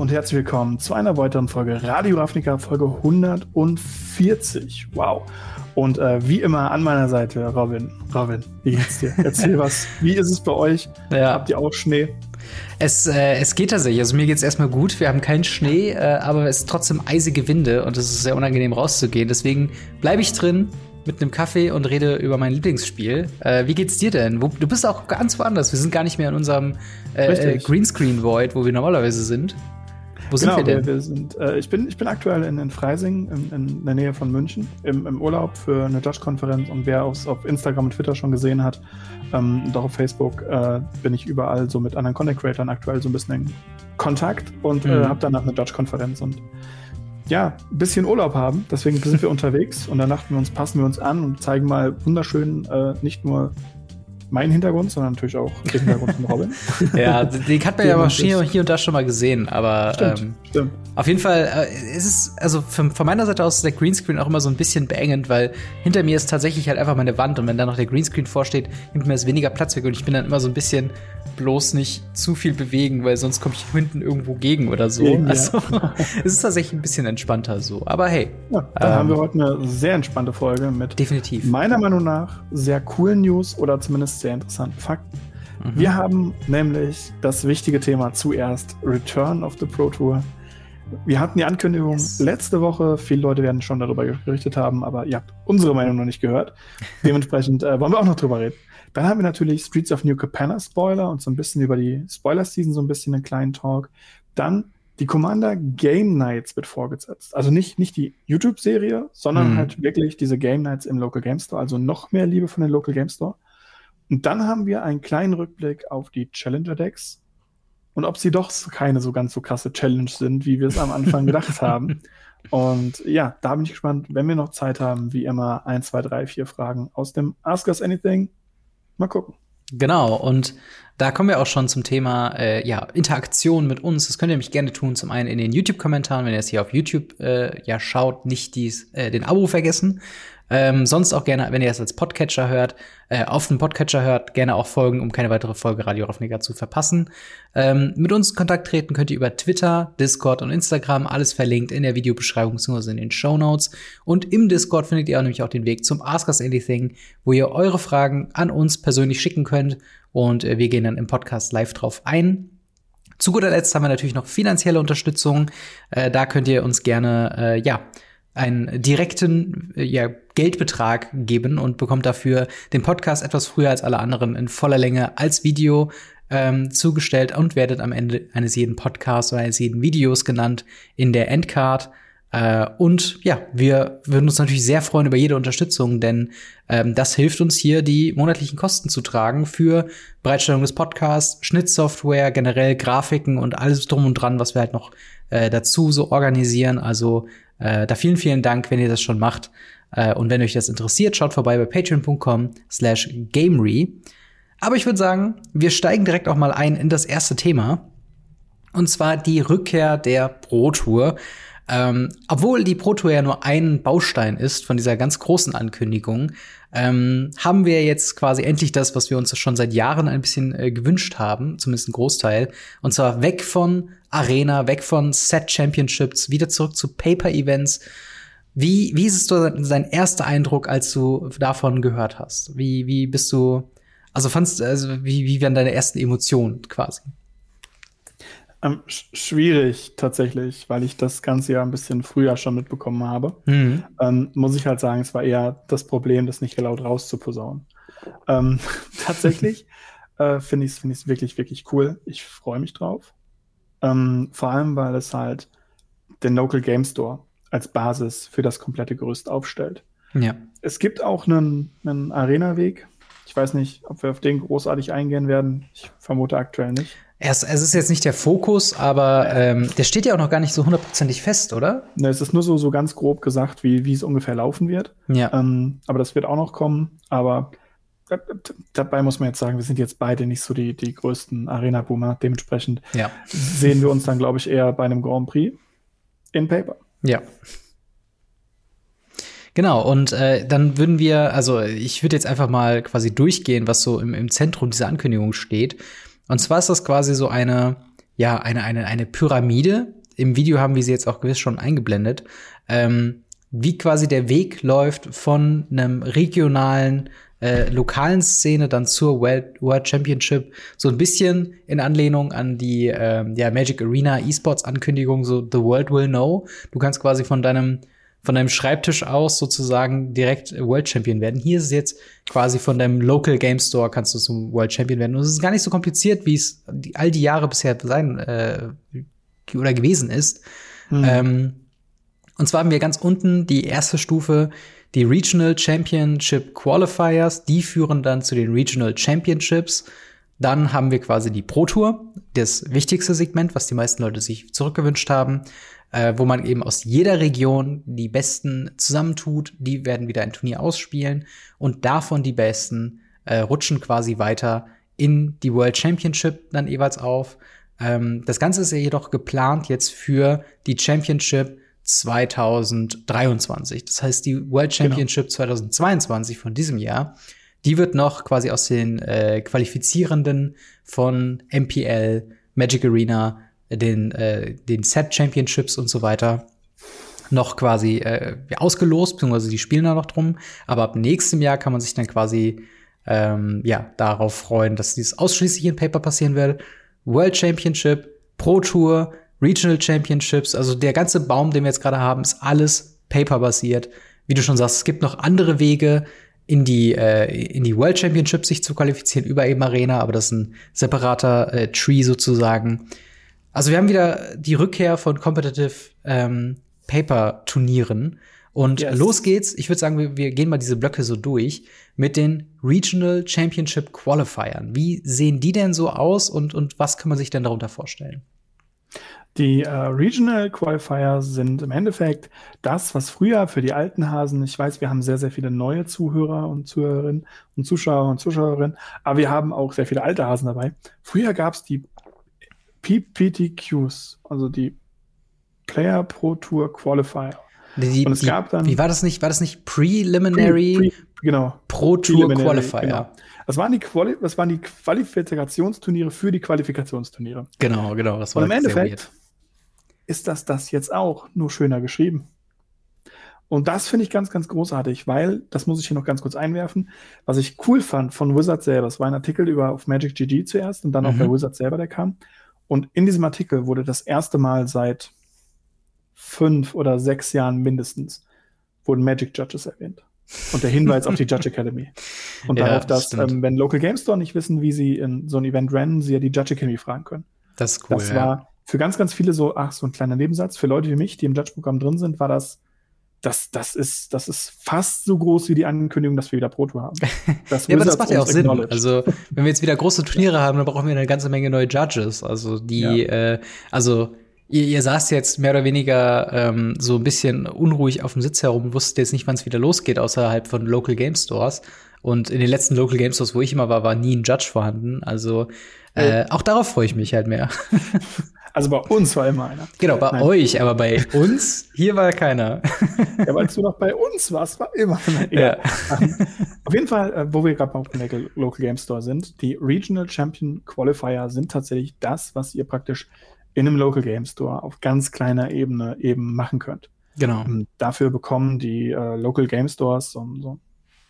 und herzlich willkommen zu einer weiteren Folge Radio Ravnica, Folge 140. Wow. Und äh, wie immer an meiner Seite, Robin. Robin, wie geht's dir? Erzähl was. Wie ist es bei euch? Ja. Habt ihr auch Schnee? Es, äh, es geht tatsächlich. Also mir geht's erstmal gut. Wir haben keinen Schnee, äh, aber es ist trotzdem eisige Winde und es ist sehr unangenehm rauszugehen. Deswegen bleibe ich drin mit einem Kaffee und rede über mein Lieblingsspiel. Äh, wie geht's dir denn? Wo, du bist auch ganz woanders. Wir sind gar nicht mehr in unserem äh, Greenscreen Void, wo wir normalerweise sind. Wo genau, sind wir denn? Wir sind, äh, ich, bin, ich bin aktuell in, in Freising, in, in, der Nähe von München, im, im Urlaub für eine Dodge-Konferenz. Und wer es auf Instagram und Twitter schon gesehen hat, ähm, und auch auf Facebook, äh, bin ich überall so mit anderen Content-Creatern aktuell so ein bisschen in Kontakt und äh, mhm. äh, habe danach eine Dodge-Konferenz und ja, ein bisschen Urlaub haben. Deswegen sind wir unterwegs und dann dachten wir uns, passen wir uns an und zeigen mal wunderschön äh, nicht nur mein Hintergrund, sondern natürlich auch den Hintergrund von Robin. ja, den hat man ja aber hier, und da schon mal gesehen, aber stimmt, ähm, stimmt. auf jeden Fall äh, ist es, also von, von, meiner Seite aus ist der Greenscreen auch immer so ein bisschen beengend, weil hinter mir ist tatsächlich halt einfach meine Wand und wenn da noch der Greenscreen vorsteht, nimmt mir das weniger Platz weg und ich bin dann immer so ein bisschen bloß nicht zu viel bewegen, weil sonst komme ich hinten irgendwo gegen oder so. Gegen, also ja. es ist tatsächlich ein bisschen entspannter so. Aber hey. Ja, dann ähm, haben wir heute eine sehr entspannte Folge mit definitiv meiner Meinung nach sehr coolen News oder zumindest sehr interessanten Fakten. Mhm. Wir haben nämlich das wichtige Thema zuerst Return of the Pro Tour. Wir hatten die Ankündigung yes. letzte Woche. Viele Leute werden schon darüber berichtet haben, aber ihr habt unsere Meinung noch nicht gehört. Dementsprechend äh, wollen wir auch noch drüber reden. Dann haben wir natürlich Streets of New Capenna Spoiler und so ein bisschen über die Spoiler-Season so ein bisschen einen kleinen Talk. Dann die Commander Game Nights wird vorgesetzt. Also nicht, nicht die YouTube-Serie, sondern mhm. halt wirklich diese Game Nights im Local Game Store. Also noch mehr Liebe von den Local Game Store. Und dann haben wir einen kleinen Rückblick auf die Challenger Decks und ob sie doch keine so ganz so krasse Challenge sind, wie wir es am Anfang gedacht haben. Und ja, da bin ich gespannt, wenn wir noch Zeit haben, wie immer, ein, zwei, drei, vier Fragen aus dem Ask Us Anything Mal gucken. Genau, und da kommen wir auch schon zum Thema äh, ja, Interaktion mit uns. Das könnt ihr nämlich gerne tun, zum einen in den YouTube-Kommentaren, wenn ihr es hier auf YouTube äh, ja schaut, nicht dies, äh, den Abo vergessen. Ähm, sonst auch gerne, wenn ihr es als Podcatcher hört, äh, auf dem Podcatcher hört, gerne auch folgen, um keine weitere Folge Radio Ravnica zu verpassen. Ähm, mit uns in Kontakt treten könnt ihr über Twitter, Discord und Instagram, alles verlinkt in der Videobeschreibung bzw. in den Show Notes. Und im Discord findet ihr auch nämlich auch den Weg zum Ask Us Anything, wo ihr eure Fragen an uns persönlich schicken könnt und äh, wir gehen dann im Podcast live drauf ein. Zu guter Letzt haben wir natürlich noch finanzielle Unterstützung. Äh, da könnt ihr uns gerne, äh, ja, einen direkten äh, ja, Geldbetrag geben und bekommt dafür den Podcast etwas früher als alle anderen in voller Länge als Video ähm, zugestellt und werdet am Ende eines jeden Podcasts oder eines jeden Videos genannt in der Endcard. Äh, und ja, wir würden uns natürlich sehr freuen über jede Unterstützung, denn ähm, das hilft uns hier, die monatlichen Kosten zu tragen für Bereitstellung des Podcasts, Schnittsoftware, generell Grafiken und alles drum und dran, was wir halt noch äh, dazu so organisieren. Also äh, da vielen, vielen Dank, wenn ihr das schon macht. Äh, und wenn euch das interessiert, schaut vorbei bei patreon.com slash gamery. Aber ich würde sagen, wir steigen direkt auch mal ein in das erste Thema. Und zwar die Rückkehr der Pro Tour. Ähm, obwohl die Pro Tour ja nur ein Baustein ist von dieser ganz großen Ankündigung, ähm, haben wir jetzt quasi endlich das, was wir uns schon seit Jahren ein bisschen äh, gewünscht haben, zumindest ein Großteil. Und zwar weg von Arena, weg von Set Championships, wieder zurück zu Paper-Events. Wie, wie ist es so dein erster Eindruck, als du davon gehört hast? Wie, wie bist du, also fandst, also wie, wie waren deine ersten Emotionen quasi? Ähm, schwierig tatsächlich, weil ich das Ganze ja ein bisschen früher schon mitbekommen habe. Mhm. Ähm, muss ich halt sagen, es war eher das Problem, das nicht laut rauszuposaunen. Ähm, tatsächlich äh, finde ich es find wirklich, wirklich cool. Ich freue mich drauf. Ähm, vor allem, weil es halt den Local Game Store als Basis für das komplette Gerüst aufstellt. Ja. Es gibt auch einen, einen Arena-Weg. Ich weiß nicht, ob wir auf den großartig eingehen werden. Ich vermute aktuell nicht. Es, es ist jetzt nicht der Fokus, aber ähm, der steht ja auch noch gar nicht so hundertprozentig fest, oder? Ne, es ist nur so, so ganz grob gesagt, wie, wie es ungefähr laufen wird. Ja. Ähm, aber das wird auch noch kommen. Aber dabei muss man jetzt sagen, wir sind jetzt beide nicht so die, die größten Arena-Boomer. Dementsprechend ja. sehen wir uns dann, glaube ich, eher bei einem Grand Prix in Paper. Ja. Genau, und äh, dann würden wir, also ich würde jetzt einfach mal quasi durchgehen, was so im, im Zentrum dieser Ankündigung steht. Und zwar ist das quasi so eine, ja, eine, eine, eine Pyramide. Im Video haben wir sie jetzt auch gewiss schon eingeblendet. Ähm, wie quasi der Weg läuft von einem regionalen äh, lokalen Szene dann zur World, World Championship. So ein bisschen in Anlehnung an die äh, ja, Magic Arena E-Sports Ankündigung, so The World Will Know. Du kannst quasi von deinem von deinem Schreibtisch aus sozusagen direkt World Champion werden. Hier ist es jetzt quasi von deinem Local Game Store kannst du zum World Champion werden. Und es ist gar nicht so kompliziert, wie es all die Jahre bisher sein äh, oder gewesen ist. Mhm. Ähm, und zwar haben wir ganz unten die erste Stufe, die Regional Championship Qualifiers, die führen dann zu den Regional Championships. Dann haben wir quasi die Pro Tour, das wichtigste Segment, was die meisten Leute sich zurückgewünscht haben, äh, wo man eben aus jeder Region die Besten zusammentut. Die werden wieder ein Turnier ausspielen und davon die Besten äh, rutschen quasi weiter in die World Championship dann jeweils auf. Ähm, das Ganze ist ja jedoch geplant jetzt für die Championship 2023. Das heißt, die World genau. Championship genau. 2022 von diesem Jahr, die wird noch quasi aus den äh, Qualifizierenden von MPL, Magic Arena, den, äh, den Set Championships und so weiter noch quasi äh, ausgelost, beziehungsweise die spielen da noch drum. Aber ab nächstem Jahr kann man sich dann quasi ähm, ja darauf freuen, dass dies ausschließlich in Paper passieren wird. World Championship, Pro Tour, Regional Championships, also der ganze Baum, den wir jetzt gerade haben, ist alles Paper-basiert. Wie du schon sagst, es gibt noch andere Wege, in die, äh, in die World Championship sich zu qualifizieren über eben Arena, aber das ist ein separater äh, Tree sozusagen. Also wir haben wieder die Rückkehr von Competitive ähm, Paper-Turnieren. Und yes. los geht's. Ich würde sagen, wir, wir gehen mal diese Blöcke so durch mit den Regional Championship Qualifiern. Wie sehen die denn so aus und, und was kann man sich denn darunter vorstellen? Die äh, Regional Qualifier sind im Endeffekt das, was früher für die alten Hasen, ich weiß, wir haben sehr, sehr viele neue Zuhörer und Zuhörerinnen und Zuschauer und Zuschauerinnen, aber wir haben auch sehr viele alte Hasen dabei. Früher gab es die PPTQs, also die Player Pro Tour Qualifier. Die, und es die, gab dann. Wie war das nicht? War das nicht Preliminary pre, pre, genau, Pro Tour Qualifier? Genau. Das waren, die Quali das waren die Qualifikationsturniere für die Qualifikationsturniere. Genau, genau. Das war und im Endeffekt ist das das jetzt auch, nur schöner geschrieben. Und das finde ich ganz, ganz großartig, weil, das muss ich hier noch ganz kurz einwerfen, was ich cool fand von Wizard selber, es war ein Artikel über auf Magic GG zuerst und dann mhm. auf der Wizard selber, der kam. Und in diesem Artikel wurde das erste Mal seit fünf oder sechs Jahren mindestens wurden Magic Judges erwähnt. Und der Hinweis auf die Judge Academy. Und ja, darauf, dass, ähm, wenn Local Game Store nicht wissen, wie sie in so ein Event rennen, sie ja die Judge Academy fragen können. Das ist cool. Das war für ganz, ganz viele so, ach, so ein kleiner Nebensatz. Für Leute wie mich, die im Judge-Programm drin sind, war das, das, das ist, das ist fast so groß wie die Ankündigung, dass wir wieder Pro Tour haben. Das ja, aber das macht ja auch Sinn. Also, wenn wir jetzt wieder große Turniere haben, dann brauchen wir eine ganze Menge neue Judges. Also, die, ja. äh, also, ihr, ihr saßt jetzt mehr oder weniger ähm, so ein bisschen unruhig auf dem Sitz herum, wusstet jetzt nicht, wann es wieder losgeht, außerhalb von Local Game Stores. Und in den letzten Local Game Stores, wo ich immer war, war nie ein Judge vorhanden. Also, äh, auch darauf freue ich mich halt mehr. Also bei uns war immer einer. Genau, bei Nein. euch, aber bei uns, hier war keiner. ja, weil du noch bei uns warst, war immer einer. Ja. Um, auf jeden Fall, äh, wo wir gerade auf dem Local Game Store sind, die Regional Champion Qualifier sind tatsächlich das, was ihr praktisch in einem Local Game Store auf ganz kleiner Ebene eben machen könnt. Genau. Und dafür bekommen die äh, Local Game Stores so, so,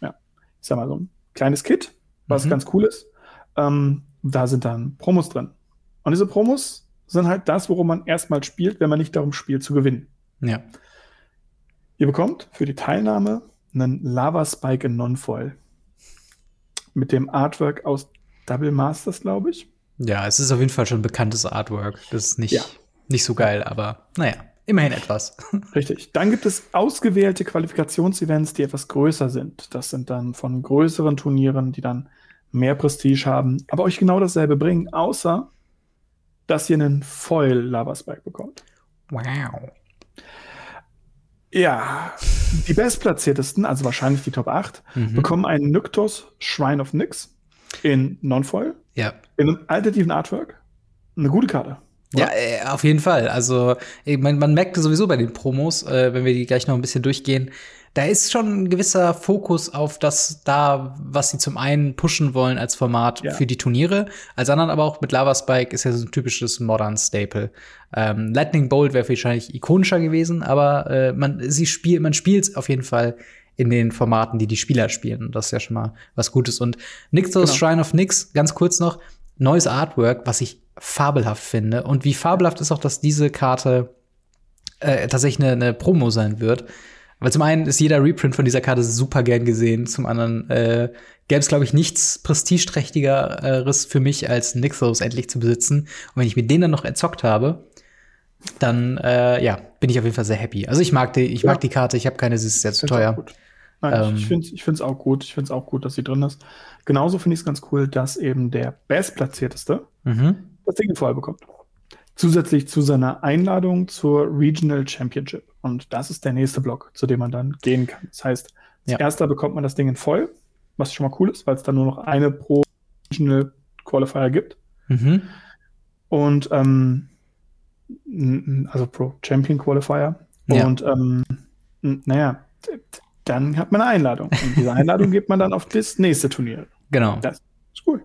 ja, ich sag mal, so ein kleines Kit, was mhm. ganz cool ist. Ähm, da sind dann Promos drin. Und diese Promos sind halt das, worum man erstmal spielt, wenn man nicht darum spielt zu gewinnen. Ja. Ihr bekommt für die Teilnahme einen Lava Spike in Non-Foil. Mit dem Artwork aus Double Masters, glaube ich. Ja, es ist auf jeden Fall schon ein bekanntes Artwork. Das ist nicht, ja. nicht so geil, aber naja, immerhin etwas. Richtig. Dann gibt es ausgewählte Qualifikationsevents, die etwas größer sind. Das sind dann von größeren Turnieren, die dann mehr Prestige haben, aber euch genau dasselbe bringen, außer dass ihr einen Foil Lava Spike bekommt. Wow. Ja, die bestplatziertesten, also wahrscheinlich die Top 8, mhm. bekommen einen Nyktos Shrine of Nyx in Non-Foil. Ja. In einem alternativen Artwork. Eine gute Karte. Ja, äh, auf jeden Fall. Also man, man merkt sowieso bei den Promos, äh, wenn wir die gleich noch ein bisschen durchgehen, da ist schon ein gewisser Fokus auf das da, was sie zum einen pushen wollen als Format ja. für die Turniere, als anderen aber auch mit Lava Spike ist ja so ein typisches Modern Staple. Ähm, Lightning Bolt wäre wahrscheinlich ikonischer gewesen, aber äh, man sie spielt, man spielt auf jeden Fall in den Formaten, die die Spieler spielen. Und das ist ja schon mal was Gutes. Und Nixos genau. Shrine of Nix, ganz kurz noch, neues Artwork, was ich fabelhaft finde. Und wie fabelhaft ist auch, dass diese Karte äh, tatsächlich eine, eine Promo sein wird. Weil zum einen ist jeder Reprint von dieser Karte super gern gesehen, zum anderen äh, gäbe es, glaube ich, nichts prestigeträchtigeres für mich, als Nixos endlich zu besitzen. Und wenn ich mir den dann noch erzockt habe, dann äh, ja, bin ich auf jeden Fall sehr happy. Also ich mag die, ich ja. mag die Karte, ich habe keine, sie ist sehr zu teuer. Nein, ähm, ich finde es ich find's auch gut. Ich finde es auch gut, dass sie drin ist. Genauso finde ich es ganz cool, dass eben der Bestplatzierteste mhm. das Ding vorher bekommt zusätzlich zu seiner Einladung zur Regional Championship. Und das ist der nächste Block, zu dem man dann gehen kann. Das heißt, als ja. erster bekommt man das Ding in voll, was schon mal cool ist, weil es dann nur noch eine pro Regional Qualifier gibt. Mhm. Und ähm, also pro Champion Qualifier. Ja. Und ähm, naja, dann hat man eine Einladung. Und diese Einladung gibt man dann auf das nächste Turnier. Genau. Das cool.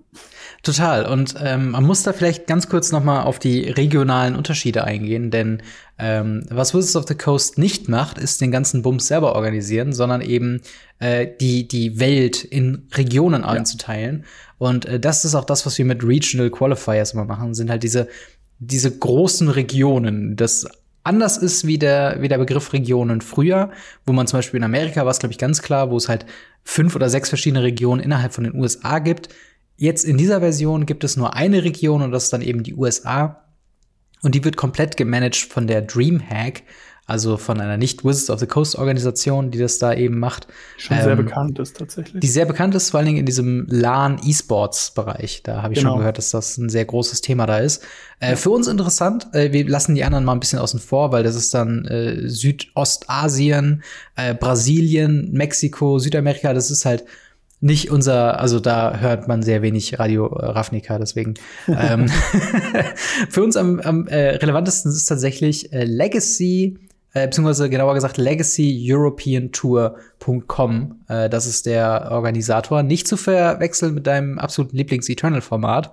Total. Und ähm, man muss da vielleicht ganz kurz noch mal auf die regionalen Unterschiede eingehen, denn ähm, was Wizards of the Coast nicht macht, ist den ganzen Bums selber organisieren, sondern eben äh, die die Welt in Regionen ja. einzuteilen. Und äh, das ist auch das, was wir mit Regional Qualifiers immer machen, sind halt diese diese großen Regionen. Das anders ist wie der, wie der Begriff Regionen früher, wo man zum Beispiel in Amerika war es, glaube ich, ganz klar, wo es halt fünf oder sechs verschiedene Regionen innerhalb von den USA gibt. Jetzt in dieser Version gibt es nur eine Region und das ist dann eben die USA. Und die wird komplett gemanagt von der Dreamhack, also von einer nicht Wizards of the Coast Organisation, die das da eben macht. Schon ähm, sehr bekannt ist tatsächlich. Die sehr bekannt ist, vor allen Dingen in diesem LAN E-Sports Bereich. Da habe ich genau. schon gehört, dass das ein sehr großes Thema da ist. Äh, ja. Für uns interessant, äh, wir lassen die anderen mal ein bisschen außen vor, weil das ist dann äh, Südostasien, äh, Brasilien, Mexiko, Südamerika, das ist halt nicht unser, also da hört man sehr wenig Radio äh, Ravnica, deswegen. ähm, für uns am, am äh, relevantesten ist tatsächlich äh, Legacy, äh, beziehungsweise genauer gesagt legacyeuropeantour.com. Äh, das ist der Organisator. Nicht zu verwechseln mit deinem absoluten Lieblings-Eternal-Format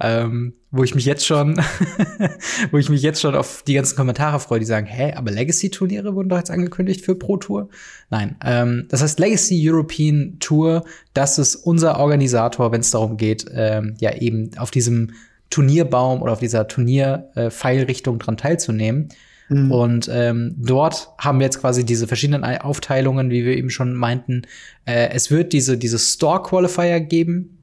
ähm, wo ich mich jetzt schon, wo ich mich jetzt schon auf die ganzen Kommentare freue, die sagen, hä, aber Legacy-Turniere wurden doch jetzt angekündigt für Pro Tour? Nein, ähm, das heißt Legacy European Tour, das ist unser Organisator, wenn es darum geht, ähm, ja eben auf diesem Turnierbaum oder auf dieser Turnier-Pfeilrichtung dran teilzunehmen. Mhm. Und ähm, dort haben wir jetzt quasi diese verschiedenen Aufteilungen, wie wir eben schon meinten. Äh, es wird diese, diese Store-Qualifier geben,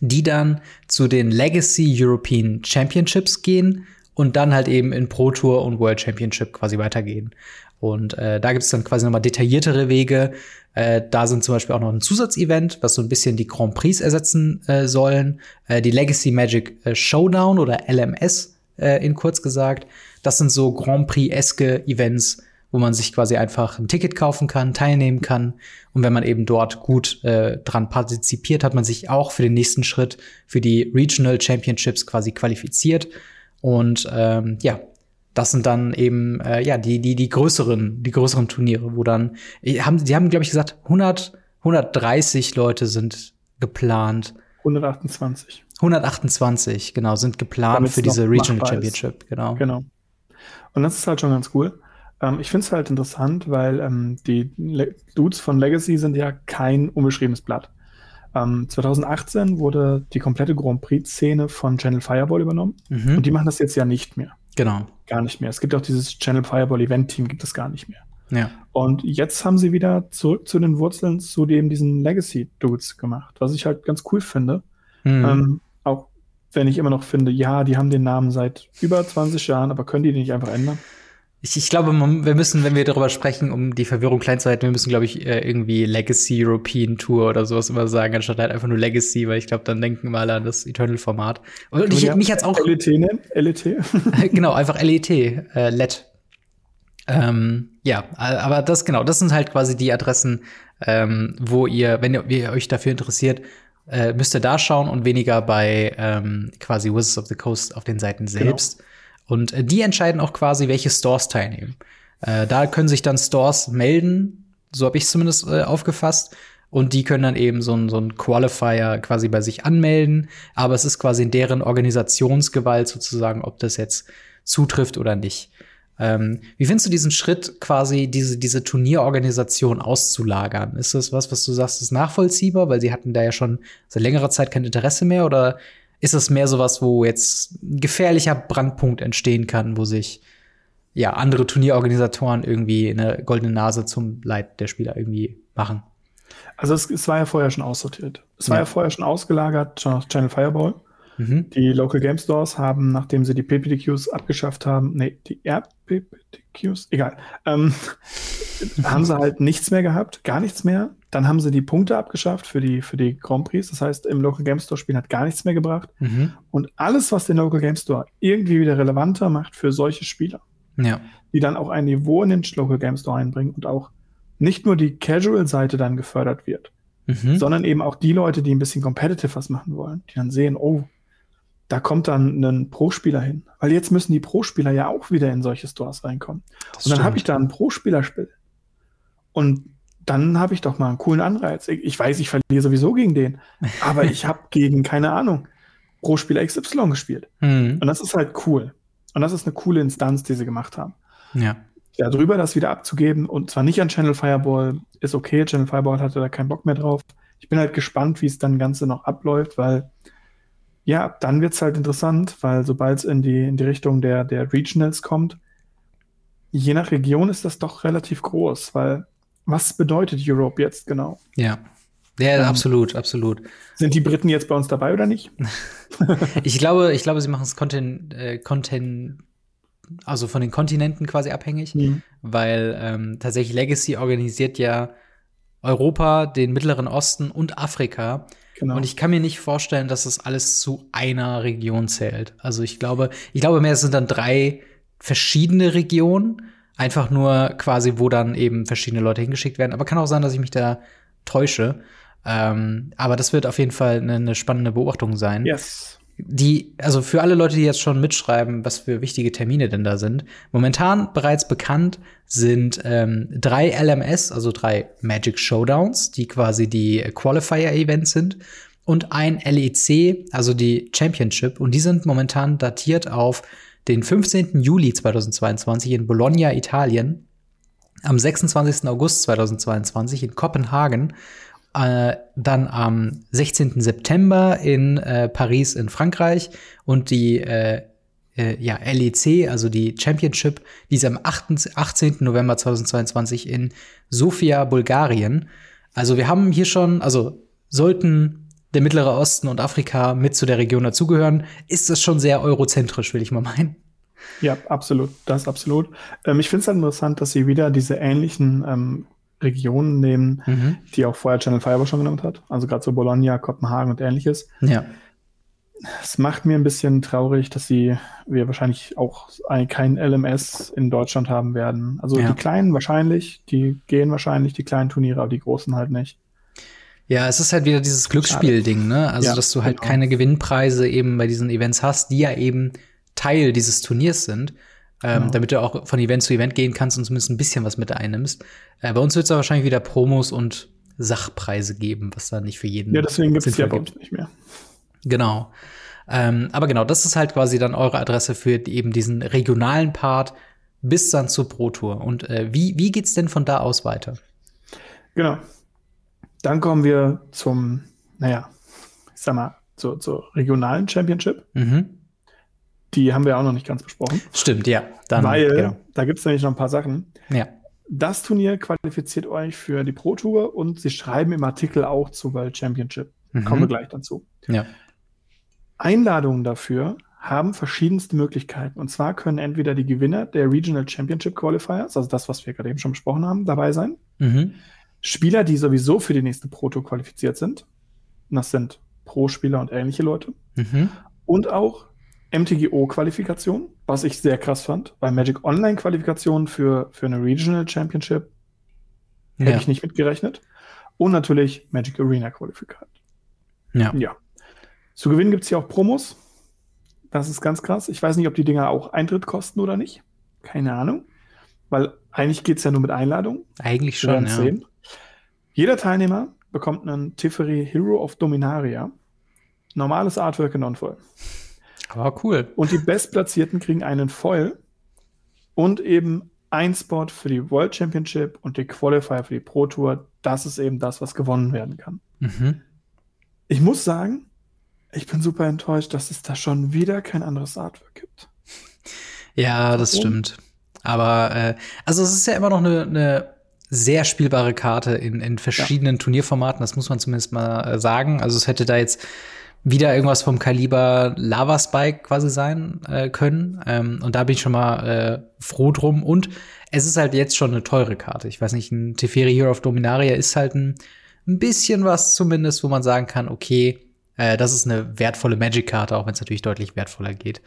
die dann zu den Legacy European Championships gehen und dann halt eben in Pro Tour und World Championship quasi weitergehen. Und äh, da gibt es dann quasi nochmal detailliertere Wege. Äh, da sind zum Beispiel auch noch ein Zusatzevent, was so ein bisschen die Grand Prix ersetzen äh, sollen. Äh, die Legacy Magic äh, Showdown oder LMS äh, in kurz gesagt. Das sind so Grand Prix-eske Events, wo man sich quasi einfach ein Ticket kaufen kann, teilnehmen kann. Und wenn man eben dort gut äh, dran partizipiert, hat man sich auch für den nächsten Schritt für die Regional Championships quasi qualifiziert. Und ähm, ja, das sind dann eben äh, ja die die die größeren die größeren Turniere, wo dann äh, haben die haben glaube ich gesagt 100 130 Leute sind geplant. 128. 128, genau, sind geplant Damit's für diese Regional Championship, genau. Genau. Und das ist halt schon ganz cool. Ähm, ich finde es halt interessant, weil ähm, die Le Dudes von Legacy sind ja kein unbeschriebenes Blatt. Ähm, 2018 wurde die komplette Grand Prix-Szene von Channel Fireball übernommen mhm. und die machen das jetzt ja nicht mehr. Genau. Gar nicht mehr. Es gibt auch dieses Channel Fireball Event-Team, gibt es gar nicht mehr. Ja. Und jetzt haben sie wieder zurück zu den Wurzeln zu dem diesen Legacy-Dudes gemacht, was ich halt ganz cool finde. Mhm. Ähm, auch wenn ich immer noch finde, ja, die haben den Namen seit über 20 Jahren, aber können die den nicht einfach ändern? Ich, ich glaube, wir müssen, wenn wir darüber sprechen, um die Verwirrung klein zu halten, wir müssen, glaube ich, äh, irgendwie Legacy European Tour oder sowas immer sagen, anstatt halt einfach nur Legacy, weil ich glaube, dann denken wir alle an das Eternal-Format. Und ich, mich hat's auch. LET nennen? LET? genau, einfach LET, äh, LED. Ähm, ja, aber das genau, das sind halt quasi die Adressen, ähm, wo ihr, wenn ihr, ihr euch dafür interessiert, äh, müsst ihr da schauen und weniger bei ähm, quasi Wizards of the Coast auf den Seiten genau. selbst. Genau. Und äh, die entscheiden auch quasi, welche Stores teilnehmen. Äh, da können sich dann Stores melden, so habe ich es zumindest äh, aufgefasst. Und die können dann eben so ein, so ein Qualifier quasi bei sich anmelden. Aber es ist quasi in deren Organisationsgewalt sozusagen, ob das jetzt zutrifft oder nicht. Ähm, wie findest du diesen Schritt, quasi diese, diese Turnierorganisation auszulagern? Ist das was, was du sagst, ist nachvollziehbar, weil sie hatten da ja schon seit längerer Zeit kein Interesse mehr? Oder ist es mehr sowas, wo jetzt ein gefährlicher Brandpunkt entstehen kann, wo sich ja andere Turnierorganisatoren irgendwie eine goldene Nase zum Leid der Spieler irgendwie machen? Also es, es war ja vorher schon aussortiert. Es war ja, vorher schon ausgelagert, Channel Fireball. Mhm. Die Local Game Stores haben, nachdem sie die PPTQs abgeschafft haben, nee, die RPPTQs, egal, ähm, haben sie halt nichts mehr gehabt, gar nichts mehr. Dann haben sie die Punkte abgeschafft für die, für die Grand Prix. Das heißt, im Local Game Store spielen hat gar nichts mehr gebracht. Mhm. Und alles, was den Local Game Store irgendwie wieder relevanter macht für solche Spieler, ja. die dann auch ein Niveau in den Local Game Store einbringen und auch nicht nur die Casual-Seite dann gefördert wird, mhm. sondern eben auch die Leute, die ein bisschen competitive was machen wollen, die dann sehen, oh, da kommt dann ein Pro-Spieler hin. Weil jetzt müssen die Pro-Spieler ja auch wieder in solche Stores reinkommen. Das und dann habe ich da ein Pro-Spielerspiel. Und dann habe ich doch mal einen coolen Anreiz. Ich weiß, ich verliere sowieso gegen den, aber ich habe gegen, keine Ahnung, Pro-Spieler XY gespielt. Mhm. Und das ist halt cool. Und das ist eine coole Instanz, die sie gemacht haben. Ja. Drüber das wieder abzugeben und zwar nicht an Channel Fireball, ist okay. Channel Fireball hatte da keinen Bock mehr drauf. Ich bin halt gespannt, wie es dann Ganze noch abläuft, weil ja, dann wird es halt interessant, weil sobald es in die, in die Richtung der, der Regionals kommt, je nach Region ist das doch relativ groß, weil was bedeutet Europe jetzt genau? Ja. Ja, ähm, absolut, absolut. Sind die Briten jetzt bei uns dabei oder nicht? ich glaube, ich glaube, sie machen es Content, äh, Content, also von den Kontinenten quasi abhängig, mhm. weil ähm, tatsächlich Legacy organisiert ja Europa, den Mittleren Osten und Afrika. Genau. Und ich kann mir nicht vorstellen, dass das alles zu einer Region zählt. Also ich glaube, ich glaube mehr, es sind dann drei verschiedene Regionen, einfach nur quasi, wo dann eben verschiedene Leute hingeschickt werden. Aber kann auch sein, dass ich mich da täusche. Ähm, aber das wird auf jeden Fall eine, eine spannende Beobachtung sein. Yes die, also für alle Leute, die jetzt schon mitschreiben, was für wichtige Termine denn da sind. Momentan bereits bekannt sind ähm, drei LMS, also drei Magic Showdowns, die quasi die Qualifier-Events sind, und ein LEC, also die Championship. Und die sind momentan datiert auf den 15. Juli 2022 in Bologna, Italien, am 26. August 2022 in Kopenhagen äh, dann am 16. September in äh, Paris in Frankreich und die äh, äh, ja, LEC, also die Championship, die ist am 8, 18. November 2022 in Sofia, Bulgarien. Also wir haben hier schon, also sollten der Mittlere Osten und Afrika mit zu der Region dazugehören, ist das schon sehr eurozentrisch, will ich mal meinen. Ja, absolut, das absolut. Ähm, ich finde es halt interessant, dass sie wieder diese ähnlichen ähm, Regionen nehmen, mhm. die auch vorher Channel Fireball schon genommen hat. Also gerade so Bologna, Kopenhagen und ähnliches. Ja. Es macht mir ein bisschen traurig, dass sie wir wahrscheinlich auch ein, kein LMS in Deutschland haben werden. Also ja. die kleinen wahrscheinlich, die gehen wahrscheinlich, die kleinen Turniere, aber die großen halt nicht. Ja, es ist halt wieder dieses Glücksspiel-Ding, ne? Also, ja, dass du halt genau. keine Gewinnpreise eben bei diesen Events hast, die ja eben Teil dieses Turniers sind ähm, genau. damit du auch von Event zu Event gehen kannst und zumindest ein bisschen was mit einnimmst. Äh, bei uns wird es wahrscheinlich wieder Promos und Sachpreise geben, was da nicht für jeden. Ja, deswegen gibt es ja gibt. nicht mehr. Genau. Ähm, aber genau, das ist halt quasi dann eure Adresse für eben diesen regionalen Part bis dann zur Pro Tour. Und äh, wie, wie geht's denn von da aus weiter? Genau. Dann kommen wir zum, naja, ich sag mal, zur, zur regionalen Championship. Mhm. Die haben wir auch noch nicht ganz besprochen. Stimmt, ja. Dann, Weil genau. da gibt es nämlich noch ein paar Sachen. Ja. Das Turnier qualifiziert euch für die Pro Tour und sie schreiben im Artikel auch zur World Championship. Mhm. Kommen wir gleich dazu. Ja. Einladungen dafür haben verschiedenste Möglichkeiten. Und zwar können entweder die Gewinner der Regional Championship Qualifiers, also das, was wir gerade eben schon besprochen haben, dabei sein. Mhm. Spieler, die sowieso für die nächste Pro Tour qualifiziert sind. Das sind Pro-Spieler und ähnliche Leute. Mhm. Und auch MTGO-Qualifikation, was ich sehr krass fand, weil Magic Online-Qualifikation für, für eine Regional Championship ja. hätte ich nicht mitgerechnet. Und natürlich Magic Arena Qualifikation. Ja. ja. Zu gewinnen gibt es hier auch Promos. Das ist ganz krass. Ich weiß nicht, ob die Dinger auch Eintritt kosten oder nicht. Keine Ahnung. Weil eigentlich geht es ja nur mit Einladung. Eigentlich schon, ja. Sehen. Jeder Teilnehmer bekommt einen Tiferi Hero of Dominaria. Normales Artwork in Non-Foil. Aber cool. Und die Bestplatzierten kriegen einen Foil und eben ein Spot für die World Championship und die Qualifier für die Pro Tour. Das ist eben das, was gewonnen werden kann. Mhm. Ich muss sagen, ich bin super enttäuscht, dass es da schon wieder kein anderes Artwork gibt. Ja, das Warum? stimmt. Aber äh, also es ist ja immer noch eine, eine sehr spielbare Karte in, in verschiedenen ja. Turnierformaten, das muss man zumindest mal äh, sagen. Also es hätte da jetzt wieder irgendwas vom Kaliber Lava Spike quasi sein äh, können. Ähm, und da bin ich schon mal äh, froh drum. Und es ist halt jetzt schon eine teure Karte. Ich weiß nicht, ein Teferi Hero of Dominaria ist halt ein, ein bisschen was zumindest, wo man sagen kann, okay, äh, das ist eine wertvolle Magic-Karte, auch wenn es natürlich deutlich wertvoller geht.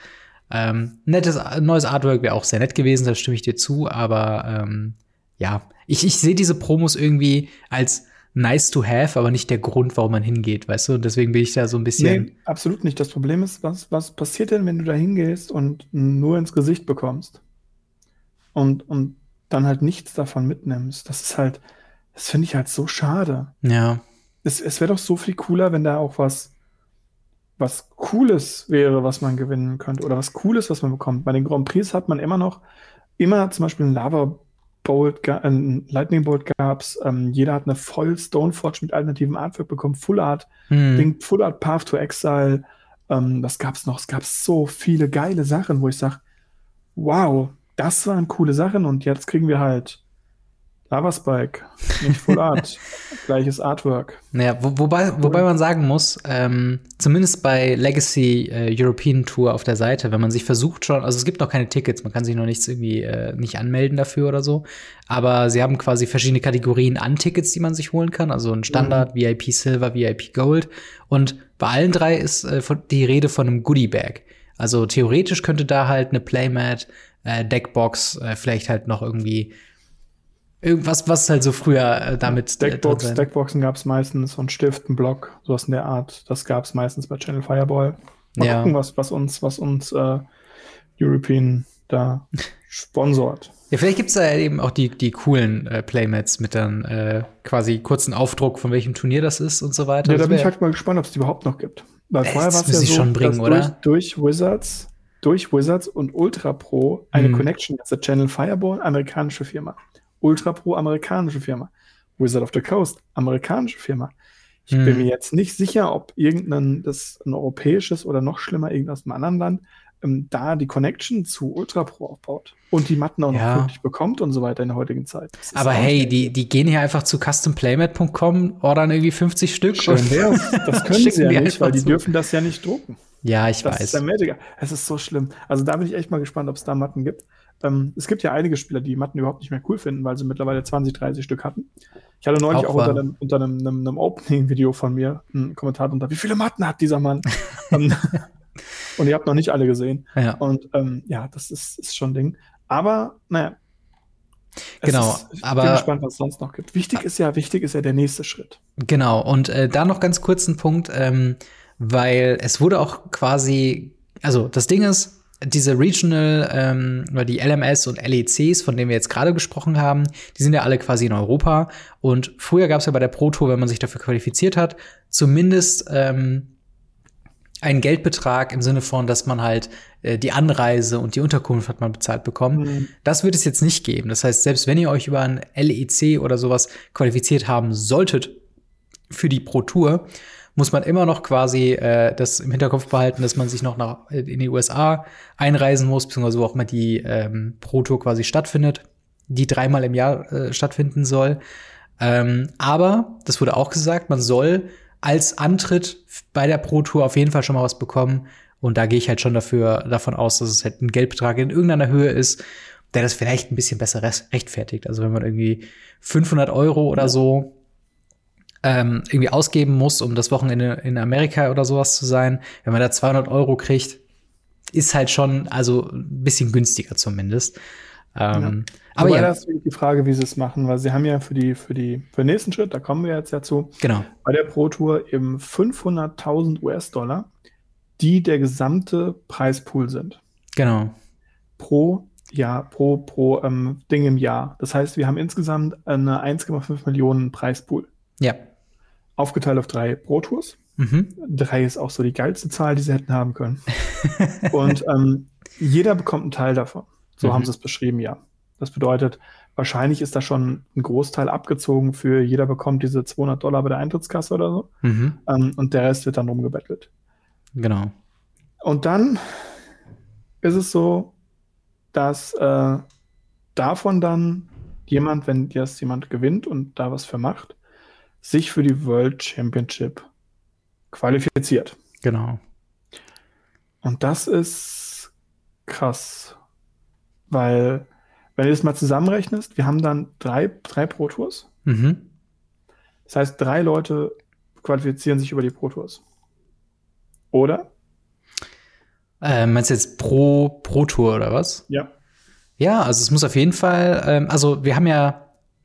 Ähm, nettes neues Artwork wäre auch sehr nett gewesen, da stimme ich dir zu, aber ähm, ja, ich, ich sehe diese Promos irgendwie als nice to have, aber nicht der Grund, warum man hingeht, weißt du? Und deswegen bin ich da so ein bisschen. Nee, absolut nicht. Das Problem ist, was, was passiert denn, wenn du da hingehst und nur ins Gesicht bekommst? Und, und dann halt nichts davon mitnimmst. Das ist halt, das finde ich halt so schade. Ja. Es, es wäre doch so viel cooler, wenn da auch was, was Cooles wäre, was man gewinnen könnte. Oder was Cooles, was man bekommt. Bei den Grand Prix hat man immer noch, immer zum Beispiel ein Lava Bolt, äh, Lightning Bolt gab's. Ähm, jeder hat eine voll Stoneforge mit alternativem Artwork bekommen. Full Art, hm. Ding, Full Art Path to Exile. Ähm, was gab's noch? Es gab so viele geile Sachen, wo ich sage, wow, das waren coole Sachen und jetzt kriegen wir halt Lava Spike, nicht Full Art, gleiches Artwork. Naja, wo, wobei, wobei man sagen muss, ähm, zumindest bei Legacy äh, European Tour auf der Seite, wenn man sich versucht schon, also es gibt noch keine Tickets, man kann sich noch nichts irgendwie äh, nicht anmelden dafür oder so, aber sie haben quasi verschiedene Kategorien an Tickets, die man sich holen kann, also ein Standard, mhm. VIP Silver, VIP Gold und bei allen drei ist äh, die Rede von einem Goodie Bag. Also theoretisch könnte da halt eine Playmat, äh, Deckbox, äh, vielleicht halt noch irgendwie Irgendwas, was halt so früher äh, damit. Äh, Deckbox, Deckboxen gab es meistens und Stift, ein Block, sowas in der Art. Das gab es meistens bei Channel Fireball. Mal ja. gucken, was, was uns, was uns äh, European da sponsort. Ja, vielleicht gibt es da eben auch die, die coolen äh, Playmats mit dann äh, quasi kurzen Aufdruck, von welchem Turnier das ist und so weiter. Ja, da bin ich halt mal gespannt, ob es die überhaupt noch gibt. Weil vorher war es ja so, schon bringen, dass durch, durch Wizards durch Wizards und Ultra Pro eine hm. Connection, also Channel Fireball, amerikanische Firma. Ultra Pro amerikanische Firma. Wizard of the Coast, amerikanische Firma. Ich hm. bin mir jetzt nicht sicher, ob irgendein, das ein europäisches oder noch schlimmer, irgendein aus einem anderen Land, ähm, da die Connection zu Ultra Pro aufbaut und die Matten auch ja. noch wirklich bekommt und so weiter in der heutigen Zeit. Aber hey, die, die gehen hier einfach zu customplaymat.com, ordern irgendwie 50 Stück. Schön wär's. Das können sie ja nicht, weil die zu. dürfen das ja nicht drucken. Ja, ich das weiß. Ist es ist so schlimm. Also da bin ich echt mal gespannt, ob es da Matten gibt. Ähm, es gibt ja einige Spieler, die Matten überhaupt nicht mehr cool finden, weil sie mittlerweile 20, 30 Stück hatten. Ich hatte neulich auch, auch unter einem, unter einem, einem, einem Opening-Video von mir einen Kommentar drunter, wie viele Matten hat dieser Mann? Ähm, und ihr habt noch nicht alle gesehen. Ja. Und ähm, ja, das ist, ist schon ein Ding. Aber, naja. Genau, ist, ich aber bin gespannt, was es sonst noch gibt. Wichtig ist ja, wichtig ist ja der nächste Schritt. Genau, und äh, da noch ganz kurz ein Punkt, ähm, weil es wurde auch quasi, also das Ding ist, diese Regional ähm, oder die LMS und LECs, von denen wir jetzt gerade gesprochen haben, die sind ja alle quasi in Europa. Und früher gab es ja bei der Pro Tour, wenn man sich dafür qualifiziert hat, zumindest ähm, einen Geldbetrag im Sinne von, dass man halt äh, die Anreise und die Unterkunft hat man bezahlt bekommen. Mhm. Das wird es jetzt nicht geben. Das heißt, selbst wenn ihr euch über ein LEC oder sowas qualifiziert haben solltet für die Pro Tour, muss man immer noch quasi äh, das im Hinterkopf behalten, dass man sich noch nach, in die USA einreisen muss, beziehungsweise wo auch mal die ähm, Pro-Tour quasi stattfindet, die dreimal im Jahr äh, stattfinden soll. Ähm, aber, das wurde auch gesagt, man soll als Antritt bei der Pro-Tour auf jeden Fall schon mal was bekommen. Und da gehe ich halt schon dafür, davon aus, dass es halt ein Geldbetrag in irgendeiner Höhe ist, der das vielleicht ein bisschen besser rechtfertigt. Also wenn man irgendwie 500 Euro oder so ähm, irgendwie ausgeben muss, um das Wochenende in Amerika oder sowas zu sein, wenn man da 200 Euro kriegt, ist halt schon, also ein bisschen günstiger zumindest. Ähm, ja. Aber Wobei ja. das ist die Frage, wie sie es machen, weil sie haben ja für die, für die, für den nächsten Schritt, da kommen wir jetzt ja zu, genau. bei der Pro Tour eben 500.000 US-Dollar die der gesamte Preispool sind. Genau. Pro Jahr, pro, pro ähm, Ding im Jahr. Das heißt, wir haben insgesamt eine 1,5 Millionen Preispool. Ja. Aufgeteilt auf drei Pro-Tours. Mhm. Drei ist auch so die geilste Zahl, die sie hätten haben können. Und ähm, jeder bekommt einen Teil davon. So Mhm. haben sie es beschrieben, ja. Das bedeutet, wahrscheinlich ist da schon ein Großteil abgezogen für jeder bekommt diese 200 Dollar bei der Eintrittskasse oder so. Mhm. Ähm, und der Rest wird dann rumgebettelt. Genau. Und dann ist es so, dass äh, davon dann jemand, wenn jetzt jemand gewinnt und da was für macht, sich für die World Championship qualifiziert. Genau. Und das ist krass, weil wenn du das mal zusammenrechnest, wir haben dann drei, drei Pro Tours. Mhm. Das heißt, drei Leute qualifizieren sich über die Pro Tours. Oder? Äh, meinst du jetzt pro, pro Tour oder was? Ja. Ja, also es muss auf jeden Fall, ähm, also wir haben ja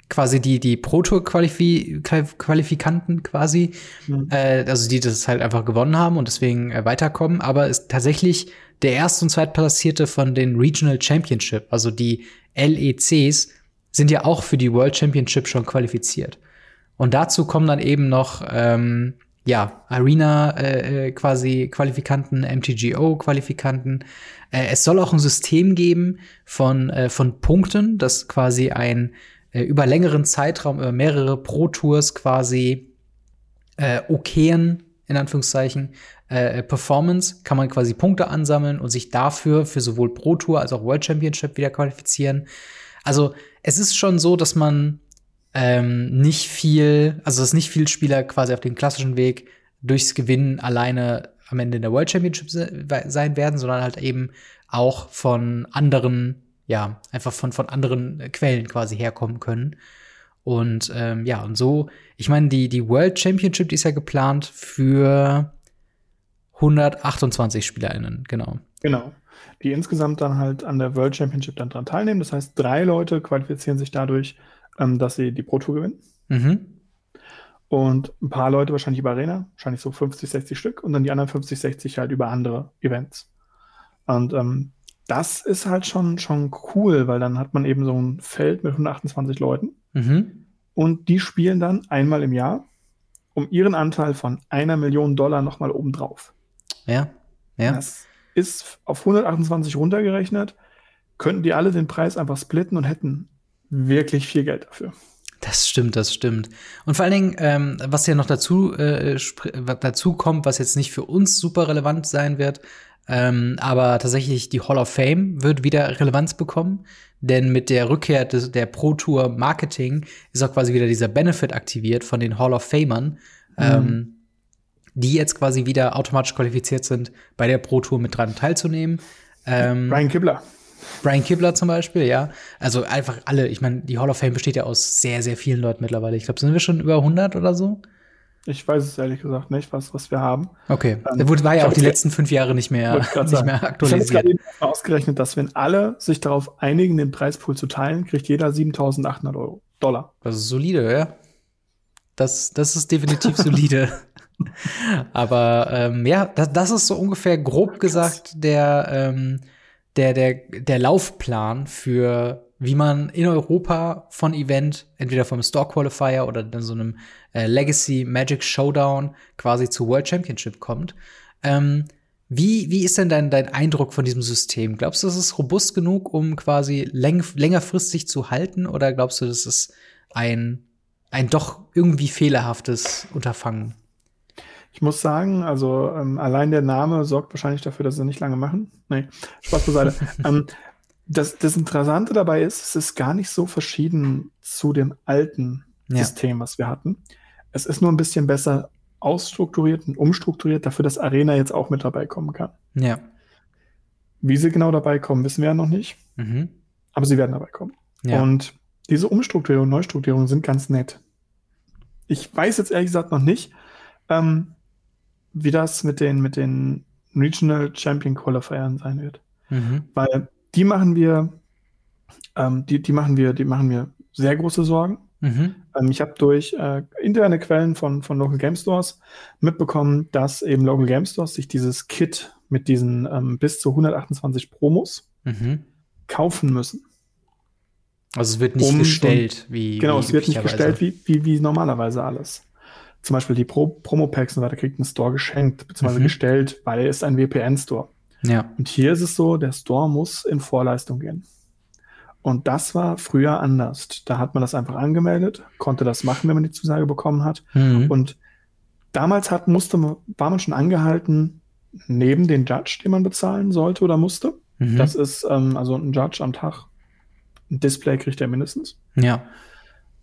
quasi die, die Pro Tour -Qualifi Qualifikanten quasi, Mhm. äh, also die das halt einfach gewonnen haben und deswegen äh, weiterkommen, aber ist tatsächlich der erste und zweitplatzierte von den Regional Championship, also die LECs, sind ja auch für die World Championship schon qualifiziert. Und dazu kommen dann eben noch ähm, ja Arena äh, äh, quasi Qualifikanten, MTGO Qualifikanten. Äh, es soll auch ein System geben von äh, von Punkten, das quasi ein äh, über längeren Zeitraum über mehrere Pro Tours quasi äh, okayen in Anführungszeichen äh, Performance kann man quasi Punkte ansammeln und sich dafür für sowohl Pro Tour als auch World Championship wieder qualifizieren. Also es ist schon so, dass man ähm, nicht viel, also dass nicht viel Spieler quasi auf dem klassischen Weg durchs Gewinnen alleine am Ende in der World Championship se sein werden, sondern halt eben auch von anderen, ja, einfach von, von anderen Quellen quasi herkommen können. Und ähm, ja, und so, ich meine, die, die World Championship, die ist ja geplant für 128 SpielerInnen, genau. Genau. Die insgesamt dann halt an der World Championship dann dran teilnehmen. Das heißt, drei Leute qualifizieren sich dadurch, ähm, dass sie die Pro Tour gewinnen. Mhm. Und ein paar Leute wahrscheinlich über Arena, wahrscheinlich so 50, 60 Stück. Und dann die anderen 50, 60 halt über andere Events. Und ähm, das ist halt schon, schon cool, weil dann hat man eben so ein Feld mit 128 Leuten. Mhm. Und die spielen dann einmal im Jahr um ihren Anteil von einer Million Dollar nochmal obendrauf. Ja. Ja. Das ist auf 128 runtergerechnet, könnten die alle den Preis einfach splitten und hätten wirklich viel Geld dafür. Das stimmt, das stimmt. Und vor allen Dingen, ähm, was ja noch dazu, äh, dazu kommt, was jetzt nicht für uns super relevant sein wird, ähm, aber tatsächlich die Hall of Fame wird wieder Relevanz bekommen, denn mit der Rückkehr des, der Pro Tour Marketing ist auch quasi wieder dieser Benefit aktiviert von den Hall of Famern, ähm, die jetzt quasi wieder automatisch qualifiziert sind, bei der Pro Tour mit dran teilzunehmen. Ähm, Brian Kibler. Brian Kibler zum Beispiel, ja. Also einfach alle. Ich meine, die Hall of Fame besteht ja aus sehr, sehr vielen Leuten mittlerweile. Ich glaube, sind wir schon über 100 oder so? Ich weiß es ehrlich gesagt nicht, was, was wir haben. Okay. Ähm, Der wurde, war ja ich auch die letzten fünf Jahre nicht mehr, ich nicht sagen. mehr Ich habe aktualisiert. eben mal ausgerechnet, dass wenn alle sich darauf einigen, den Preispool zu teilen, kriegt jeder 7.800 Euro. Dollar. Das ist solide, ja. Das, das ist definitiv solide. Aber ähm, ja, das, das ist so ungefähr grob gesagt der, ähm, der, der, der Laufplan für wie man in Europa von Event, entweder vom Store Qualifier oder dann so einem äh, Legacy Magic Showdown quasi zur World Championship kommt. Ähm, wie, wie ist denn dein, dein Eindruck von diesem System? Glaubst du, es ist robust genug, um quasi läng längerfristig zu halten? Oder glaubst du, das ist ein, ein doch irgendwie fehlerhaftes Unterfangen? Ich muss sagen, also ähm, allein der Name sorgt wahrscheinlich dafür, dass sie nicht lange machen. Nee, Spaß beiseite. ähm, das, das Interessante dabei ist, es ist gar nicht so verschieden zu dem alten Ja. System, was wir hatten. Es ist nur ein bisschen besser ausstrukturiert und umstrukturiert, dafür, dass Arena jetzt auch mit dabei kommen kann. Ja. Wie sie genau dabei kommen, wissen wir ja noch nicht, Mhm. aber sie werden dabei kommen. Ja. Und diese Umstrukturierung und Neustrukturierung sind ganz nett. Ich weiß jetzt ehrlich gesagt noch nicht, ähm, wie das mit den, mit den Regional Champion Qualifiern sein wird. Mhm. Weil die machen wir, ähm, die, die machen wir, die machen mir sehr große Sorgen. Mhm. Ähm, ich habe durch äh, interne Quellen von, von Local Game Stores mitbekommen, dass eben Local Game Stores sich dieses Kit mit diesen ähm, bis zu 128 Promos mhm. kaufen müssen. Also es wird nicht um, gestellt wie. Genau, wie es wird nicht gestellt wie, wie, wie normalerweise alles. Zum Beispiel die Pro Promo-Packs und so weiter kriegt ein Store geschenkt, beziehungsweise mhm. gestellt, weil er ist ein VPN-Store. Ja. Und hier ist es so, der Store muss in Vorleistung gehen. Und das war früher anders. Da hat man das einfach angemeldet, konnte das machen, wenn man die Zusage bekommen hat. Mhm. Und damals hat, musste, war man schon angehalten, neben den Judge, den man bezahlen sollte oder musste. Mhm. Das ist ähm, also ein Judge am Tag. Ein Display kriegt er mindestens. Ja.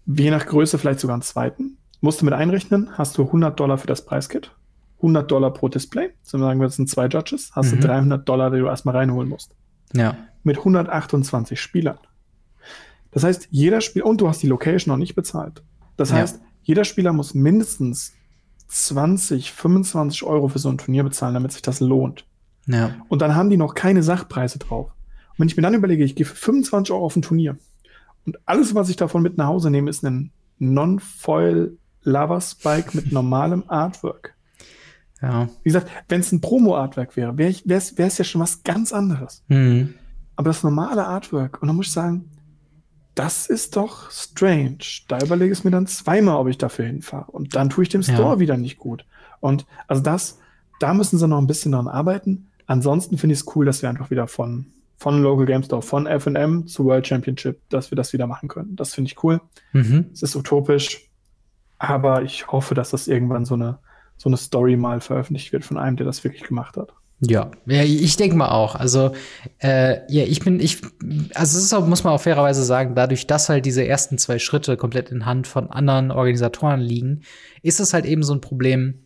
Je nach Größe vielleicht sogar einen zweiten. Musste mit einrechnen, hast du 100 Dollar für das Preiskit, 100 Dollar pro Display. Sagen wir, das sind zwei Judges, hast mhm. du 300 Dollar, die du erstmal reinholen musst. Ja. Mit 128 Spielern. Das heißt, jeder Spieler, und du hast die Location noch nicht bezahlt. Das ja. heißt, jeder Spieler muss mindestens 20, 25 Euro für so ein Turnier bezahlen, damit sich das lohnt. Ja. Und dann haben die noch keine Sachpreise drauf. Und wenn ich mir dann überlege, ich gehe für 25 Euro auf ein Turnier und alles, was ich davon mit nach Hause nehme, ist ein Non-Foil Lava Spike mit normalem Artwork. Ja. Wie gesagt, wenn es ein Promo-Artwork wäre, wäre es ja schon was ganz anderes. Mhm. Aber das normale Artwork, und dann muss ich sagen, das ist doch strange. Da überlege ich es mir dann zweimal, ob ich dafür hinfahre. Und dann tue ich dem Store ja. wieder nicht gut. Und also das, da müssen sie noch ein bisschen dran arbeiten. Ansonsten finde ich es cool, dass wir einfach wieder von, von Local Game Store, von FM zu World Championship, dass wir das wieder machen können. Das finde ich cool. Mhm. Es ist utopisch, aber ich hoffe, dass das irgendwann so eine, so eine Story mal veröffentlicht wird von einem, der das wirklich gemacht hat. Ja, ja ich denke mal auch. Also, äh, ja, ich bin, ich, also es ist auch, muss man auch fairerweise sagen, dadurch, dass halt diese ersten zwei Schritte komplett in Hand von anderen Organisatoren liegen, ist es halt eben so ein Problem,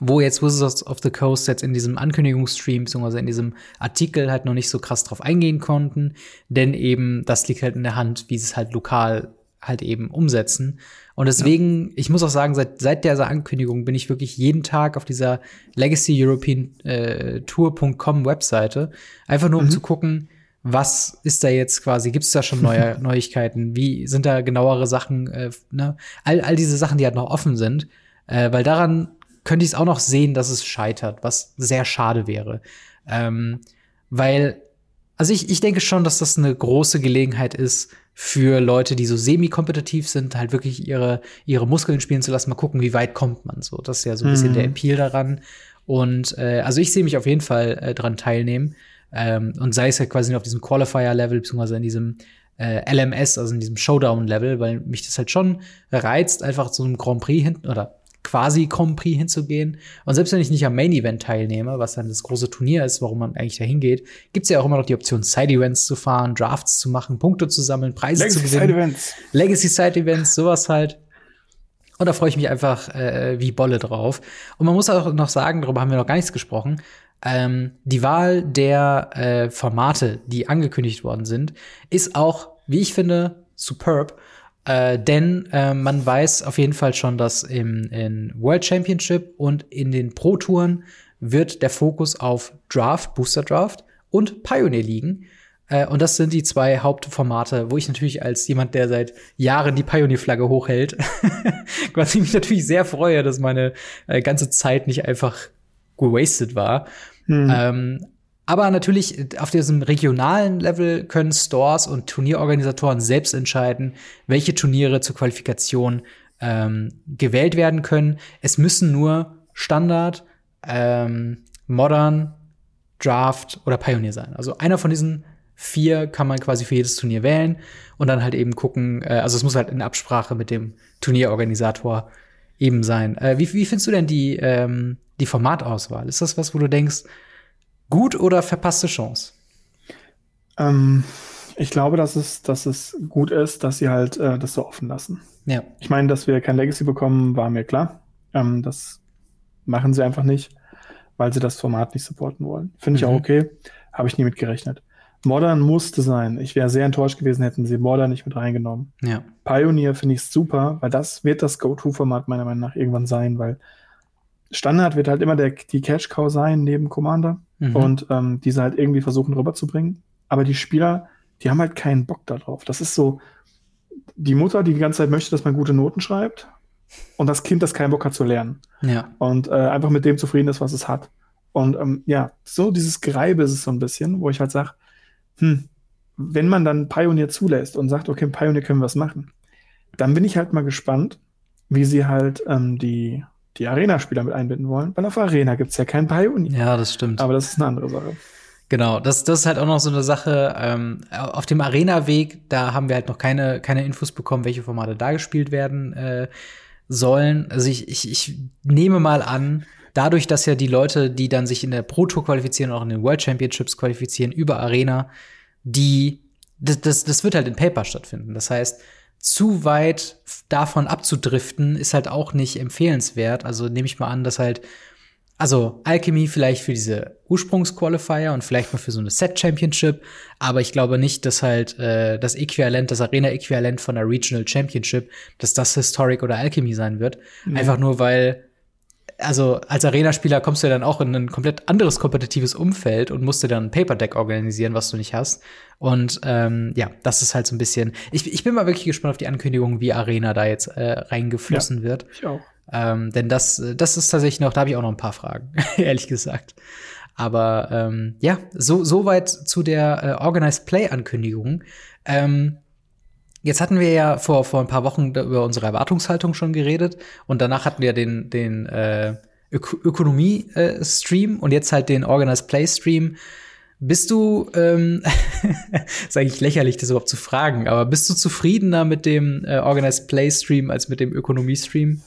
wo jetzt Wizards of the Coast jetzt in diesem Ankündigungsstream beziehungsweise in diesem Artikel halt noch nicht so krass drauf eingehen konnten, denn eben das liegt halt in der Hand, wie es halt lokal halt eben umsetzen. Und deswegen, ja. ich muss auch sagen, seit, seit dieser Ankündigung bin ich wirklich jeden Tag auf dieser Legacy European äh, Tour.com Webseite, einfach nur um mhm. zu gucken, was ist da jetzt quasi, gibt es da schon neue Neuigkeiten, wie sind da genauere Sachen, äh, ne? all, all diese Sachen, die halt noch offen sind, äh, weil daran könnte ich es auch noch sehen, dass es scheitert, was sehr schade wäre. Ähm, weil, also ich, ich denke schon, dass das eine große Gelegenheit ist, für Leute, die so semi-kompetitiv sind, halt wirklich ihre, ihre Muskeln spielen zu lassen, mal gucken, wie weit kommt man so. Das ist ja so ein bisschen mhm. der Appeal daran. Und äh, also ich sehe mich auf jeden Fall äh, dran teilnehmen. Ähm, und sei es ja quasi auf diesem Qualifier-Level, beziehungsweise in diesem äh, LMS, also in diesem Showdown-Level, weil mich das halt schon reizt, einfach zu einem Grand Prix hinten oder quasi Prix hinzugehen. Und selbst wenn ich nicht am Main Event teilnehme, was dann das große Turnier ist, warum man eigentlich dahin geht, gibt es ja auch immer noch die Option, Side Events zu fahren, Drafts zu machen, Punkte zu sammeln, Preise Legacy zu gewinnen. Side Events. Legacy Side Events, sowas halt. Und da freue ich mich einfach äh, wie Bolle drauf. Und man muss auch noch sagen, darüber haben wir noch gar nichts gesprochen. Ähm, die Wahl der äh, Formate, die angekündigt worden sind, ist auch, wie ich finde, superb. Äh, denn äh, man weiß auf jeden Fall schon, dass im in World Championship und in den Pro Touren wird der Fokus auf Draft, Booster Draft und Pioneer liegen. Äh, und das sind die zwei Hauptformate, wo ich natürlich als jemand, der seit Jahren die Pioneer-Flagge hochhält, quasi mich natürlich sehr freue, dass meine äh, ganze Zeit nicht einfach gewastet war. Hm. Ähm, aber natürlich auf diesem regionalen Level können Stores und Turnierorganisatoren selbst entscheiden, welche Turniere zur Qualifikation ähm, gewählt werden können. Es müssen nur Standard, ähm, Modern, Draft oder Pioneer sein. Also einer von diesen vier kann man quasi für jedes Turnier wählen und dann halt eben gucken, äh, also es muss halt in Absprache mit dem Turnierorganisator eben sein. Äh, wie, wie findest du denn die, ähm, die Formatauswahl? Ist das was, wo du denkst, Gut oder verpasste Chance? Ähm, ich glaube, dass es, dass es gut ist, dass sie halt äh, das so offen lassen. Ja. Ich meine, dass wir kein Legacy bekommen, war mir klar. Ähm, das machen sie einfach nicht, weil sie das Format nicht supporten wollen. Finde ich mhm. auch okay. Habe ich nie mit gerechnet. Modern musste sein. Ich wäre sehr enttäuscht gewesen, hätten sie Modern nicht mit reingenommen. Ja. Pioneer finde ich super, weil das wird das Go-To-Format meiner Meinung nach irgendwann sein, weil Standard wird halt immer der, die Cash-Cow sein neben Commander mhm. und ähm, diese halt irgendwie versuchen rüberzubringen. Aber die Spieler, die haben halt keinen Bock darauf. Das ist so, die Mutter, die die ganze Zeit möchte, dass man gute Noten schreibt und das Kind, das keinen Bock hat zu lernen. Ja. Und äh, einfach mit dem zufrieden ist, was es hat. Und ähm, ja, so dieses Greibe ist es so ein bisschen, wo ich halt sage, hm, wenn man dann Pioneer zulässt und sagt, okay, Pioneer können wir was machen, dann bin ich halt mal gespannt, wie sie halt ähm, die, die Arena-Spieler mit einbinden wollen. Weil auf Arena gibt es ja keinen Pioneer. Ja, das stimmt. Aber das ist eine andere Sache. Genau, das, das ist halt auch noch so eine Sache. Ähm, auf dem Arena-Weg, da haben wir halt noch keine, keine Infos bekommen, welche Formate da gespielt werden äh, sollen. Also ich, ich, ich nehme mal an, dadurch, dass ja die Leute, die dann sich in der Pro Tour qualifizieren, auch in den World Championships qualifizieren über Arena, die das, das, das wird halt in Paper stattfinden. Das heißt, zu weit davon abzudriften, ist halt auch nicht empfehlenswert. Also nehme ich mal an, dass halt, also Alchemy vielleicht für diese Ursprungsqualifier und vielleicht mal für so eine Set Championship, aber ich glaube nicht, dass halt äh, das Äquivalent, das Arena-Äquivalent von der Regional Championship, dass das Historic oder Alchemy sein wird. Mhm. Einfach nur, weil also als Arena-Spieler kommst du ja dann auch in ein komplett anderes kompetitives Umfeld und musst dir dann ein Paper-Deck organisieren, was du nicht hast. Und ähm, ja, das ist halt so ein bisschen. Ich, ich bin mal wirklich gespannt auf die Ankündigung, wie Arena da jetzt äh, reingeflossen ja, wird. Ich auch. Ähm, denn das, das ist tatsächlich noch, da habe ich auch noch ein paar Fragen, ehrlich gesagt. Aber ähm, ja, so, so weit zu der äh, Organized Play-Ankündigung. Ähm, Jetzt hatten wir ja vor, vor ein paar Wochen über unsere Erwartungshaltung schon geredet und danach hatten wir den, den äh, Ök Ökonomie-Stream äh, und jetzt halt den Organized Play-Stream. Bist du, ähm, ist eigentlich lächerlich, das überhaupt zu fragen, aber bist du zufriedener mit dem äh, Organized Play-Stream als mit dem Ökonomie-Stream?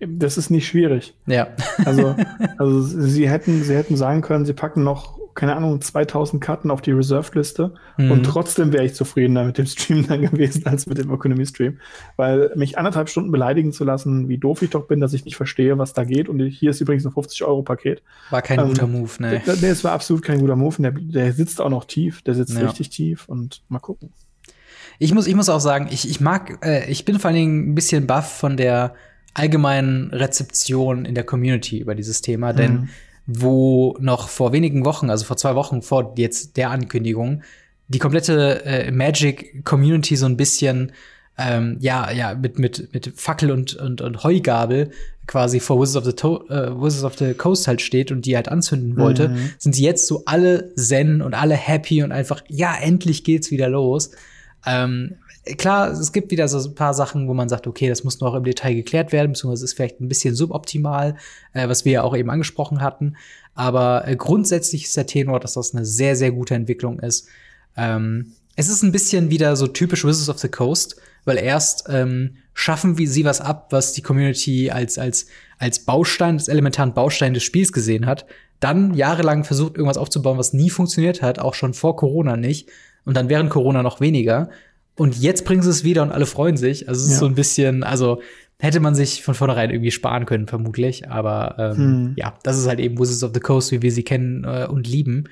Das ist nicht schwierig. Ja. Also, also sie hätten, sie hätten sagen können, sie packen noch keine Ahnung, 2000 Karten auf die Reserved-Liste mhm. und trotzdem wäre ich zufriedener mit dem Stream dann gewesen als mit dem Economy-Stream. Weil mich anderthalb Stunden beleidigen zu lassen, wie doof ich doch bin, dass ich nicht verstehe, was da geht. Und hier ist übrigens ein 50-Euro-Paket. War kein ähm, guter Move, ne? Nee, es war absolut kein guter Move. Der, der sitzt auch noch tief. Der sitzt ja. richtig tief und mal gucken. Ich muss, ich muss auch sagen, ich, ich mag, äh, ich bin vor allen Dingen ein bisschen baff von der allgemeinen Rezeption in der Community über dieses Thema, denn mhm wo noch vor wenigen Wochen, also vor zwei Wochen vor jetzt der Ankündigung, die komplette äh, Magic Community so ein bisschen ähm, ja ja mit mit mit Fackel und und, und Heugabel quasi vor Wizards of the to äh, Wizards of the Coast halt steht und die halt anzünden wollte, mhm. sind sie jetzt so alle zen und alle happy und einfach ja endlich geht's wieder los. Ähm, klar, es gibt wieder so ein paar Sachen, wo man sagt, okay, das muss noch im Detail geklärt werden, beziehungsweise ist vielleicht ein bisschen suboptimal, äh, was wir ja auch eben angesprochen hatten. Aber äh, grundsätzlich ist der Tenor, dass das eine sehr, sehr gute Entwicklung ist. Ähm, es ist ein bisschen wieder so typisch Wizards of the Coast, weil erst ähm, schaffen wir sie was ab, was die Community als, als, als Baustein, als elementaren Baustein des Spiels gesehen hat. Dann jahrelang versucht, irgendwas aufzubauen, was nie funktioniert hat, auch schon vor Corona nicht. Und dann während Corona noch weniger. Und jetzt bringen sie es wieder und alle freuen sich. Also es ist ja. so ein bisschen, also hätte man sich von vornherein irgendwie sparen können, vermutlich. Aber ähm, hm. ja, das ist halt eben Wizards of the Coast, wie wir sie kennen äh, und lieben.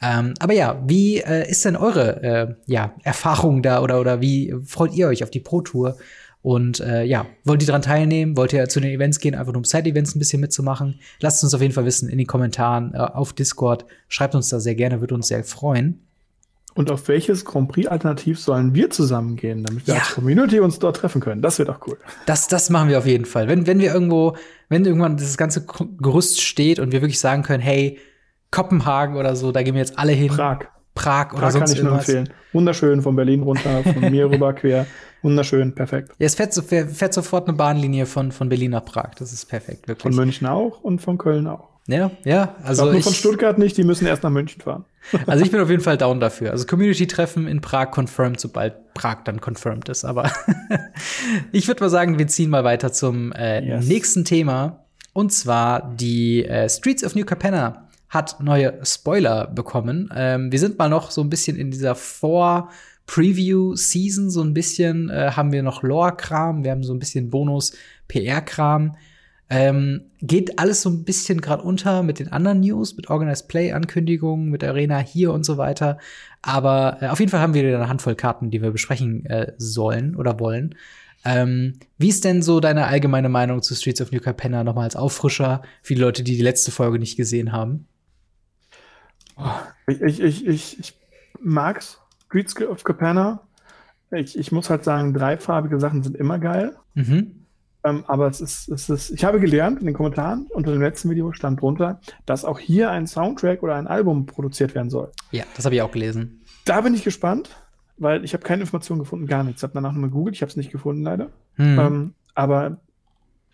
Ähm, aber ja, wie äh, ist denn eure äh, ja, Erfahrung da oder, oder wie freut ihr euch auf die Pro Tour? Und äh, ja, wollt ihr daran teilnehmen? Wollt ihr zu den Events gehen, einfach nur um Side-Events ein bisschen mitzumachen? Lasst uns auf jeden Fall wissen in den Kommentaren äh, auf Discord. Schreibt uns da sehr gerne, würde uns sehr freuen. Und auf welches Grand Prix-Alternativ sollen wir zusammengehen, damit wir ja. als Community uns dort treffen können? Das wird auch cool. Das, das machen wir auf jeden Fall. Wenn, wenn wir irgendwo, wenn irgendwann dieses ganze Gerüst steht und wir wirklich sagen können, hey, Kopenhagen oder so, da gehen wir jetzt alle hin. Prag. Prag oder Prag sonst kann ich irgendwas. nur empfehlen. Wunderschön von Berlin runter, von mir rüber quer. Wunderschön, perfekt. Ja, es fährt, fährt, sofort eine Bahnlinie von, von Berlin nach Prag. Das ist perfekt, wirklich. Von München auch und von Köln auch. Ja, ja. Also ich nur von Stuttgart nicht, die müssen erst nach München fahren. Also ich bin auf jeden Fall down dafür. Also Community-Treffen in Prag confirmed, sobald Prag dann confirmed ist. Aber ich würde mal sagen, wir ziehen mal weiter zum äh, yes. nächsten Thema. Und zwar die äh, Streets of New Capenna hat neue Spoiler bekommen. Ähm, wir sind mal noch so ein bisschen in dieser Vor- Preview-Season, so ein bisschen äh, haben wir noch Lore-Kram, wir haben so ein bisschen Bonus-PR-Kram. Ähm, geht alles so ein bisschen gerade unter mit den anderen News, mit Organized Play-Ankündigungen, mit Arena hier und so weiter. Aber äh, auf jeden Fall haben wir wieder eine Handvoll Karten, die wir besprechen äh, sollen oder wollen. Ähm, wie ist denn so deine allgemeine Meinung zu Streets of New Capenna nochmal als Auffrischer für die Leute, die die letzte Folge nicht gesehen haben? Ich, ich, ich, ich, ich mag's, Streets of Capenna. Ich, ich muss halt sagen, dreifarbige Sachen sind immer geil. Mhm. Ähm, aber es ist, es ist, ich habe gelernt in den Kommentaren unter dem letzten Video stand drunter, dass auch hier ein Soundtrack oder ein Album produziert werden soll. Ja, das habe ich auch gelesen. Da bin ich gespannt, weil ich habe keine Informationen gefunden, gar nichts. Ich habe danach nochmal gegoogelt, ich habe es nicht gefunden leider. Mhm. Ähm, aber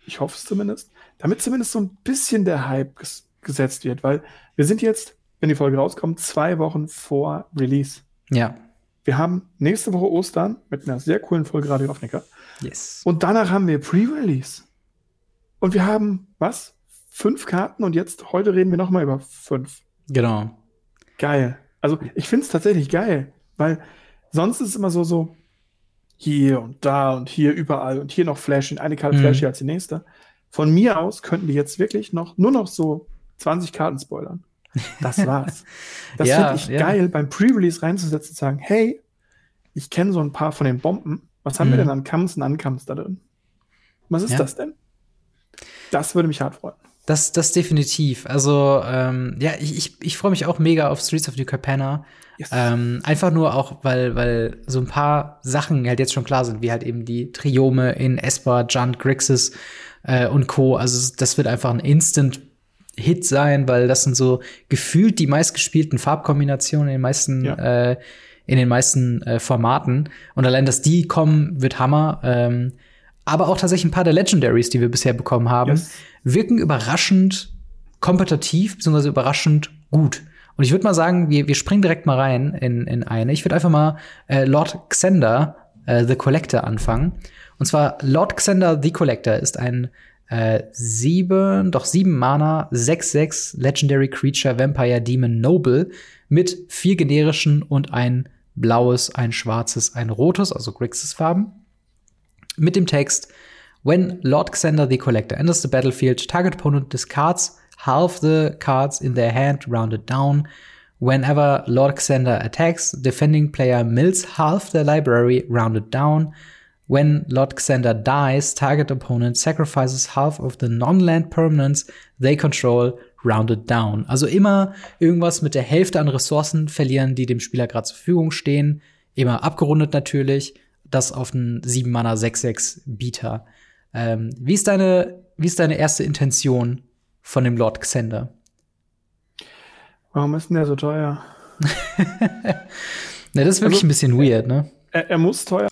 ich hoffe es zumindest, damit zumindest so ein bisschen der Hype ges gesetzt wird, weil wir sind jetzt, wenn die Folge rauskommt, zwei Wochen vor Release. Ja. Wir haben nächste Woche Ostern mit einer sehr coolen Folge Radio Aufnicker. Yes. Und danach haben wir Pre-Release. Und wir haben, was? Fünf Karten und jetzt, heute reden wir nochmal über fünf. Genau. Geil. Also, ich finde es tatsächlich geil, weil sonst ist es immer so, so, hier und da und hier überall und hier noch Flash, eine Karte mhm. Flash als die nächste. Von mir aus könnten die jetzt wirklich noch, nur noch so 20 Karten spoilern. Das war's. Das ja, finde ich ja. geil, beim Pre-Release reinzusetzen und sagen, hey, ich kenne so ein paar von den Bomben. Was haben mhm. wir denn an Kams und Ankams da drin? Was ist ja. das denn? Das würde mich hart freuen. Das, das definitiv. Also, ähm, ja, ich, ich, ich freue mich auch mega auf Streets of New Capenna. Yes. Ähm, einfach nur auch, weil, weil so ein paar Sachen halt jetzt schon klar sind, wie halt eben die Triome in Esper, Junt, Grixis äh, und Co. Also, das wird einfach ein Instant Hit sein, weil das sind so gefühlt die meistgespielten Farbkombinationen in den meisten, ja. äh, in den meisten äh, Formaten. Und allein, dass die kommen, wird Hammer. Ähm, aber auch tatsächlich ein paar der Legendaries, die wir bisher bekommen haben, yes. wirken überraschend kompetitiv, beziehungsweise überraschend gut. Und ich würde mal sagen, wir, wir springen direkt mal rein in, in eine. Ich würde einfach mal äh, Lord Xander, äh, The Collector, anfangen. Und zwar Lord Xander, The Collector ist ein äh, sieben, doch sieben Mana, 6-6 Legendary Creature Vampire Demon Noble mit vier generischen und ein blaues, ein schwarzes, ein rotes, also Grixis Farben. Mit dem Text When Lord Xander the Collector enters the battlefield, target opponent discards half the cards in their hand rounded down. Whenever Lord Xander attacks, defending player mills half their library rounded down. When Lord Xander dies, target opponent sacrifices half of the non-land permanents they control rounded down. Also immer irgendwas mit der Hälfte an Ressourcen verlieren, die dem Spieler gerade zur Verfügung stehen. Immer abgerundet natürlich. Das auf einen 7 Mana 6-6 Bieter. Ähm, wie ist deine, wie ist deine erste Intention von dem Lord Xander? Warum ist denn der so teuer? Na, das ist wirklich also, ein bisschen weird, ne? Er, er muss teuer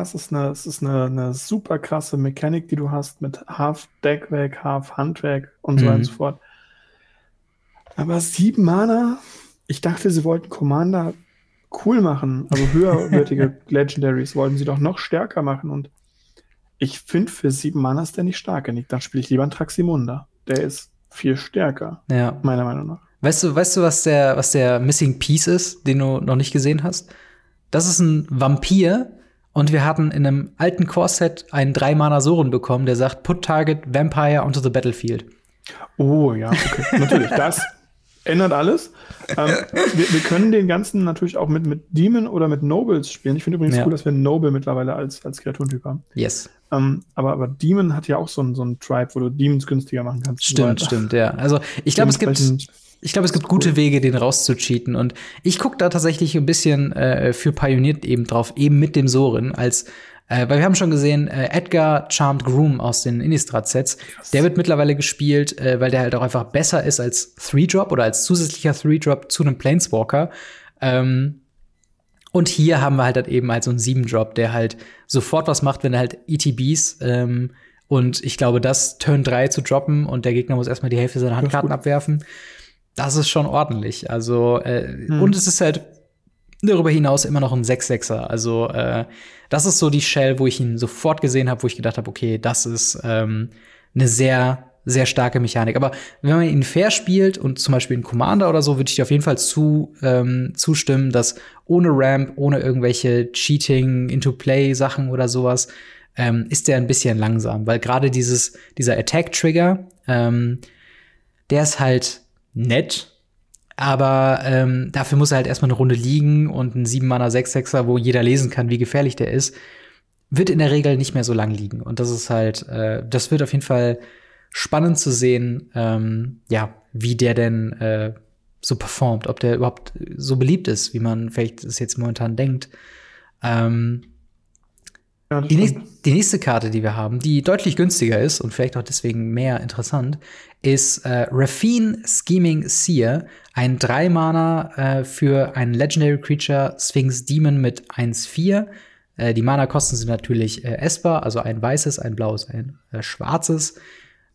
es ist, eine, es ist eine, eine super krasse Mechanik, die du hast mit Half Deckwerk, Half Handwerk und so mhm. weiter und so fort. Aber sieben Mana, ich dachte, sie wollten Commander cool machen, also höherwertige Legendaries wollten sie doch noch stärker machen und ich finde, für sieben Mana ist der nicht stark genug. Dann spiele ich lieber einen Traximunda. Der ist viel stärker, ja. meiner Meinung nach. Weißt du, weißt du, was der, was der Missing Piece ist, den du noch nicht gesehen hast? Das ist ein Vampir, und wir hatten in einem alten Core-Set einen 3-Mana-Soren bekommen, der sagt, put target Vampire onto the battlefield. Oh ja, okay. natürlich. Das ändert alles. Ähm, wir, wir, können den ganzen natürlich auch mit, mit Demon oder mit Nobles spielen. Ich finde übrigens ja. cool, dass wir Noble mittlerweile als, als Kreaturentyp haben. Yes. Ähm, aber, aber Demon hat ja auch so ein, so ein Tribe, wo du Demons günstiger machen kannst. Stimmt, stimmt, ja. Also ich glaube, es gibt ich glaube, es gibt gute Wege, den rauszucheaten. Und ich gucke da tatsächlich ein bisschen äh, für Pioniert eben drauf, eben mit dem Sorin, als äh, weil wir haben schon gesehen, äh, Edgar Charmed Groom aus den Innistrad-Sets, der wird mittlerweile gespielt, äh, weil der halt auch einfach besser ist als Three-Drop oder als zusätzlicher Three-Drop zu einem Planeswalker. Ähm, und hier haben wir halt, halt eben halt so einen Sieben-Drop, der halt sofort was macht, wenn er halt ETBs ähm, und ich glaube, das Turn 3 zu droppen und der Gegner muss erstmal die Hälfte seiner Handkarten abwerfen das ist schon ordentlich. Also, äh, hm. und es ist halt darüber hinaus immer noch ein 6-6er. Also, äh, das ist so die Shell, wo ich ihn sofort gesehen habe, wo ich gedacht habe, okay, das ist ähm, eine sehr, sehr starke Mechanik. Aber wenn man ihn fair spielt und zum Beispiel in Commander oder so, würde ich dir auf jeden Fall zu, ähm, zustimmen, dass ohne Ramp, ohne irgendwelche Cheating, Into-Play-Sachen oder sowas, ähm, ist der ein bisschen langsam. Weil gerade dieses, dieser Attack-Trigger, ähm, der ist halt nett. Aber ähm, dafür muss er halt erstmal eine Runde liegen und ein 7 Mana 6-6er, wo jeder lesen kann, wie gefährlich der ist, wird in der Regel nicht mehr so lang liegen. Und das ist halt, äh, das wird auf jeden Fall spannend zu sehen, ähm, ja, wie der denn äh, so performt, ob der überhaupt so beliebt ist, wie man vielleicht es jetzt momentan denkt. Ähm, Ja, die, nächste, die, nächste Karte, die wir haben, die deutlich günstiger ist und vielleicht auch deswegen mehr interessant, ist äh, Raffine Scheming Seer, ein 3-Mana äh, für ein Legendary Creature Sphinx Demon mit 1-4. Äh, die Mana-Kosten sind natürlich äh, essbar, also ein weißes, ein blaues, ein äh, schwarzes.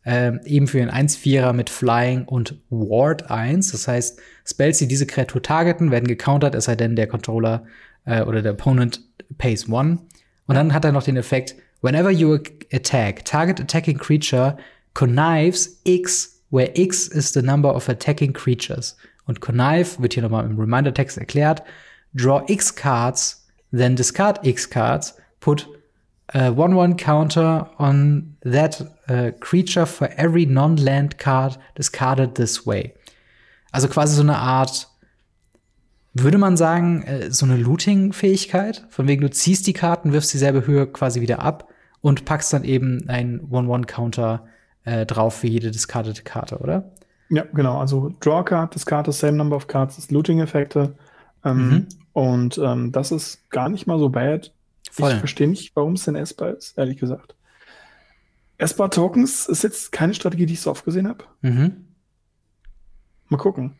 Äh, eben für ein 1-4er mit Flying und Ward 1. Das heißt, Spells, die diese Kreatur targeten, werden gecountert, es sei denn, der Controller äh, oder der Opponent pays 1. Und dann hat er noch den Effekt, whenever you attack, target attacking creature connives X, where X is the number of attacking creatures. Und connive wird hier nochmal im Reminder-Text erklärt. Draw X cards, then discard X cards, put a 1-1 counter on that uh, creature for every non-land card discarded this way. Also quasi so eine Art, würde man sagen, äh, so eine Looting-Fähigkeit, von wegen du ziehst die Karten, wirfst dieselbe Höhe quasi wieder ab und packst dann eben einen 1-1-Counter äh, drauf für jede discardete Karte, oder? Ja, genau. Also Draw Card, Discard, same number of cards, das Looting-Effekte. Ähm, mhm. Und ähm, das ist gar nicht mal so bad. Voll. Ich verstehe nicht, warum es denn Esper ist, ehrlich gesagt. Esper Tokens ist jetzt keine Strategie, die ich so oft gesehen habe. Mhm. Mal gucken.